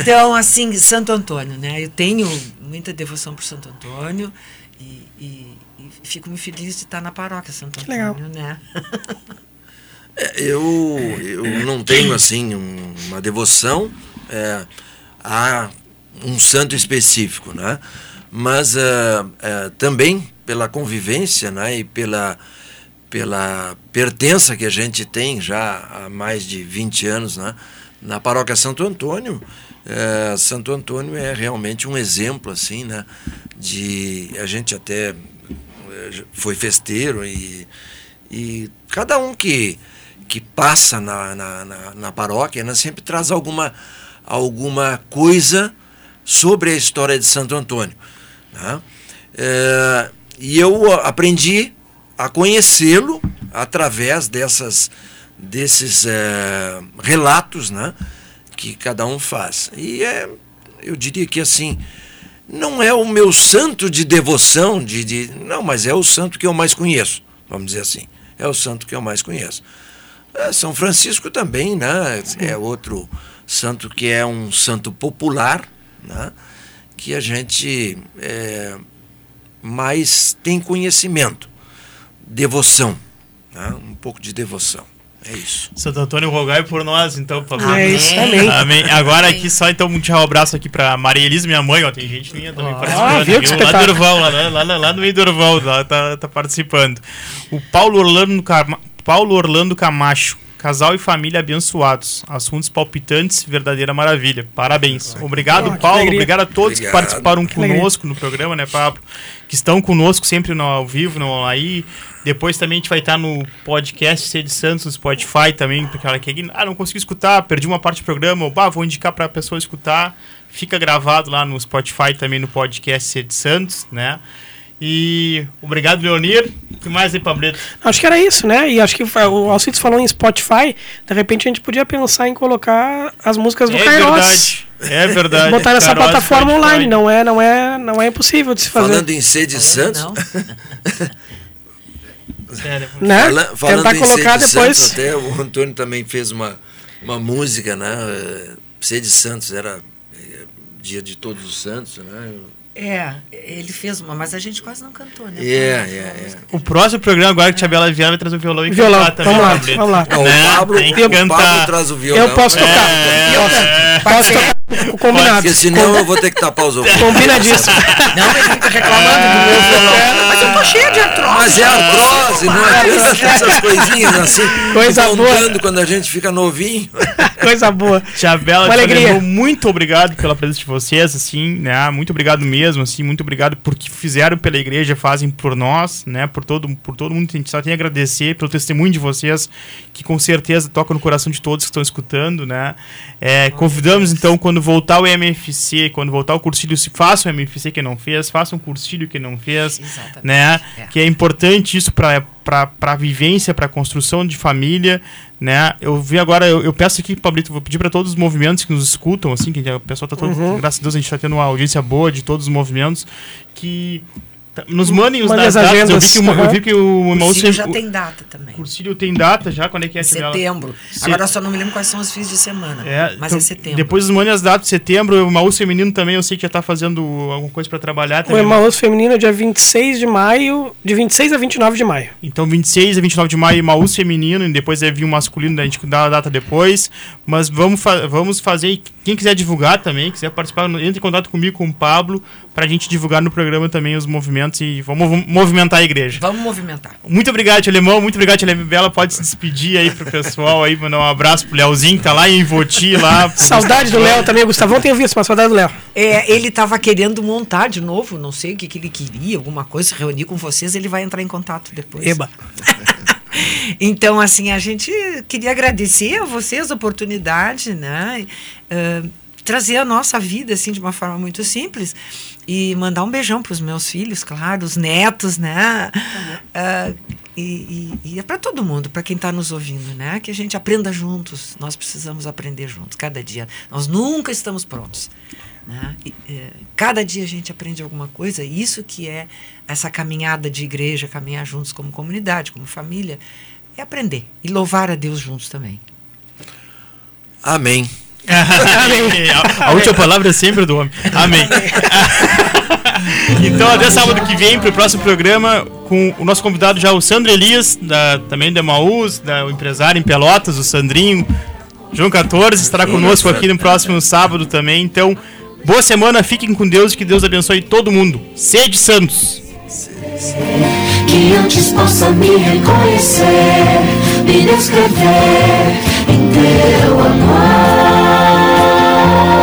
então, assim, Santo Antônio, né? Eu tenho muita devoção por Santo Antônio e, e- e fico muito feliz de estar na paróquia Santo Que legal. Antônio, né? É, Eu, eu não tenho assim um- uma devoção é, a um santo específico, né? Mas é, é, também pela convivência, né? E pela pela pertença que a gente tem já há mais de 20 anos, né? Na paróquia Santo Antônio, é, Santo Antônio é realmente um exemplo assim, né? De a gente até foi festeiro e, e cada um que, que passa na, na, na, na paróquia né, sempre traz alguma, alguma coisa sobre a história de Santo Antônio. né? É, e eu aprendi a conhecê-lo através dessas, desses é, relatos né, que cada um faz. E é, eu diria que assim, não é o meu santo de devoção, de, de não, mas é o santo que eu mais conheço, vamos dizer assim. É o santo que eu mais conheço. É, São Francisco também, né? É outro santo que é um santo popular, né? Que a gente é, mais tem conhecimento, devoção, né? Um pouco de devoção. É isso. Santo Antônio, rogai por nós, então, por favor. É isso, amém. Amém. Agora aqui só então um tchau, abraço aqui pra Maria Elisa, minha mãe, ó. Tem gente minha também Ah, participando. viu que lá do. Durval, lá, lá, lá, lá no meio do Durval, lá tá, tá participando. O Paulo Orlando, Cama- Paulo Orlando Camacho. Casal e família abençoados. Assuntos palpitantes, verdadeira maravilha. Parabéns. Obrigado, Oh, que Paulo. alegria. Obrigado a todos que Obrigado. participaram Que alegria. conosco no programa, né, Pablo? Que estão conosco sempre no ao vivo, no aí. Depois também a gente vai estar no podcast C de Santos, no Spotify também, porque ela quer. Ah, não consegui escutar, perdi uma parte do programa. ou, Bah, vou indicar para a pessoa escutar. Fica gravado lá no Spotify também no podcast C de Santos, né? E obrigado, Leonir. O que mais aí, Pablito? Acho que era isso, né? E acho que o Alcides falou em Spotify. De repente a gente podia pensar em colocar as músicas do É Kairos. verdade. É verdade. Botar nessa Kairos, plataforma Spotify. online. Não é, não, é, não é impossível de se fazer. Falando em sede Santos. Sério. né? Fala- falando Tentar em colocar Sede depois. Santos, até o Antônio também fez uma, uma música, né? eh, Sede Santos era eh, dia de todos os santos, né? É, ele fez uma, mas a gente quase não cantou, né? É, é, é. O próximo programa agora que a Tia Bela vier vai trazer o violão e Violão. cantar também, Vamos lá, Pablito. vamos lá. Não, Né? o Pablo, Tem que o Pablo cantar. traz o violão. Eu posso tocar. É, Posso, é. posso tocar combinado. Porque senão eu vou ter que tapar os ouvidos. Combinadíssimo. Não, ele fica reclamando do meu violão. Mas eu tô cheio de artrose. Mas é artrose, não é? Essas coisinhas assim. Coisa boa. quando a gente fica novinho. Coisa boa. Tia Bela, Uma Tia alegria. Muito obrigado pela presença de vocês, assim, né? Muito obrigado mesmo, assim, muito obrigado por que fizeram pela igreja, fazem por nós, né? Por todo, por todo mundo, a gente só tem a agradecer pelo testemunho de vocês, que com certeza toca no coração de todos que estão escutando, né? É, convidamos, então, quando voltar o MFC, quando voltar o cursilho, se faça o MFC que não fez, faça um cursilho que não fez, Exatamente. né? É. Que é importante isso para a vivência, para construção de família, né? Eu vi agora, eu, eu peço aqui, Pablito, vou pedir para todos os movimentos que nos escutam, assim, que o pessoal tá todo, Uhum. graças a Deus a gente está tendo uma audiência boa de todos os movimentos, que nos mandem os das datas. Eu vi que, o- eu vi que o O Emaús Cílio já o- tem data também. o Cursilho tem data já, quando é que é? Setembro. Se- Agora eu só não me lembro quais são os fins de semana. É, mas então, é setembro. Depois nos mandem as datas de setembro, o Emaús Feminino também, eu sei que já está fazendo alguma coisa para trabalhar O também. Emaús Feminino é dia 26 de maio, de 26 a 29 de maio. Então, 26 a 29 de maio, Maús feminino, e depois vai vir o masculino, a gente dá a data depois. Mas vamos, fa vamos fazer, quem quiser divulgar também, quiser participar, entre em contato comigo, com o Pablo, pra gente divulgar no programa também os movimentos e vamos mov- movimentar a igreja. Vamos movimentar. Muito obrigado, tia Alemão, muito obrigado, tia Bela. Pode se despedir aí pro pessoal aí, mandar um abraço pro Leozinho, que tá lá em Voti, lá. Saudade do Léo também, o Gustavão tenho visto, mas saudade do Léo. É, ele estava querendo montar de novo, não sei o que, que ele queria, alguma coisa, se reunir com vocês, ele vai entrar em contato depois. Eba. Então, assim, a gente queria agradecer a vocês a oportunidade, né? eh, trazer a nossa vida, assim, de uma forma muito simples. E mandar um beijão para os meus filhos, claro, os netos, né? Ah, E, e, e é para todo mundo, para quem está nos ouvindo, né? Que a gente aprenda juntos. Nós precisamos aprender juntos, cada dia. Nós nunca estamos prontos. Né? E, é, cada dia a gente aprende alguma coisa. E isso que é essa caminhada de igreja, caminhar juntos como comunidade, como família, é aprender e louvar a Deus juntos também. Amém. A, a última palavra é sempre do homem. Amém. então, até sábado que vem, para o próximo programa, com o nosso convidado já, o Sandro Elias, da, também da Maús, da, o empresário em Pelotas, o Sandrinho. João 14 estará conosco aqui no próximo sábado também. Então, boa semana, fiquem com Deus e que Deus abençoe todo mundo. Sede Santos. Que antes possa me reconhecer, me descrever em teu amor.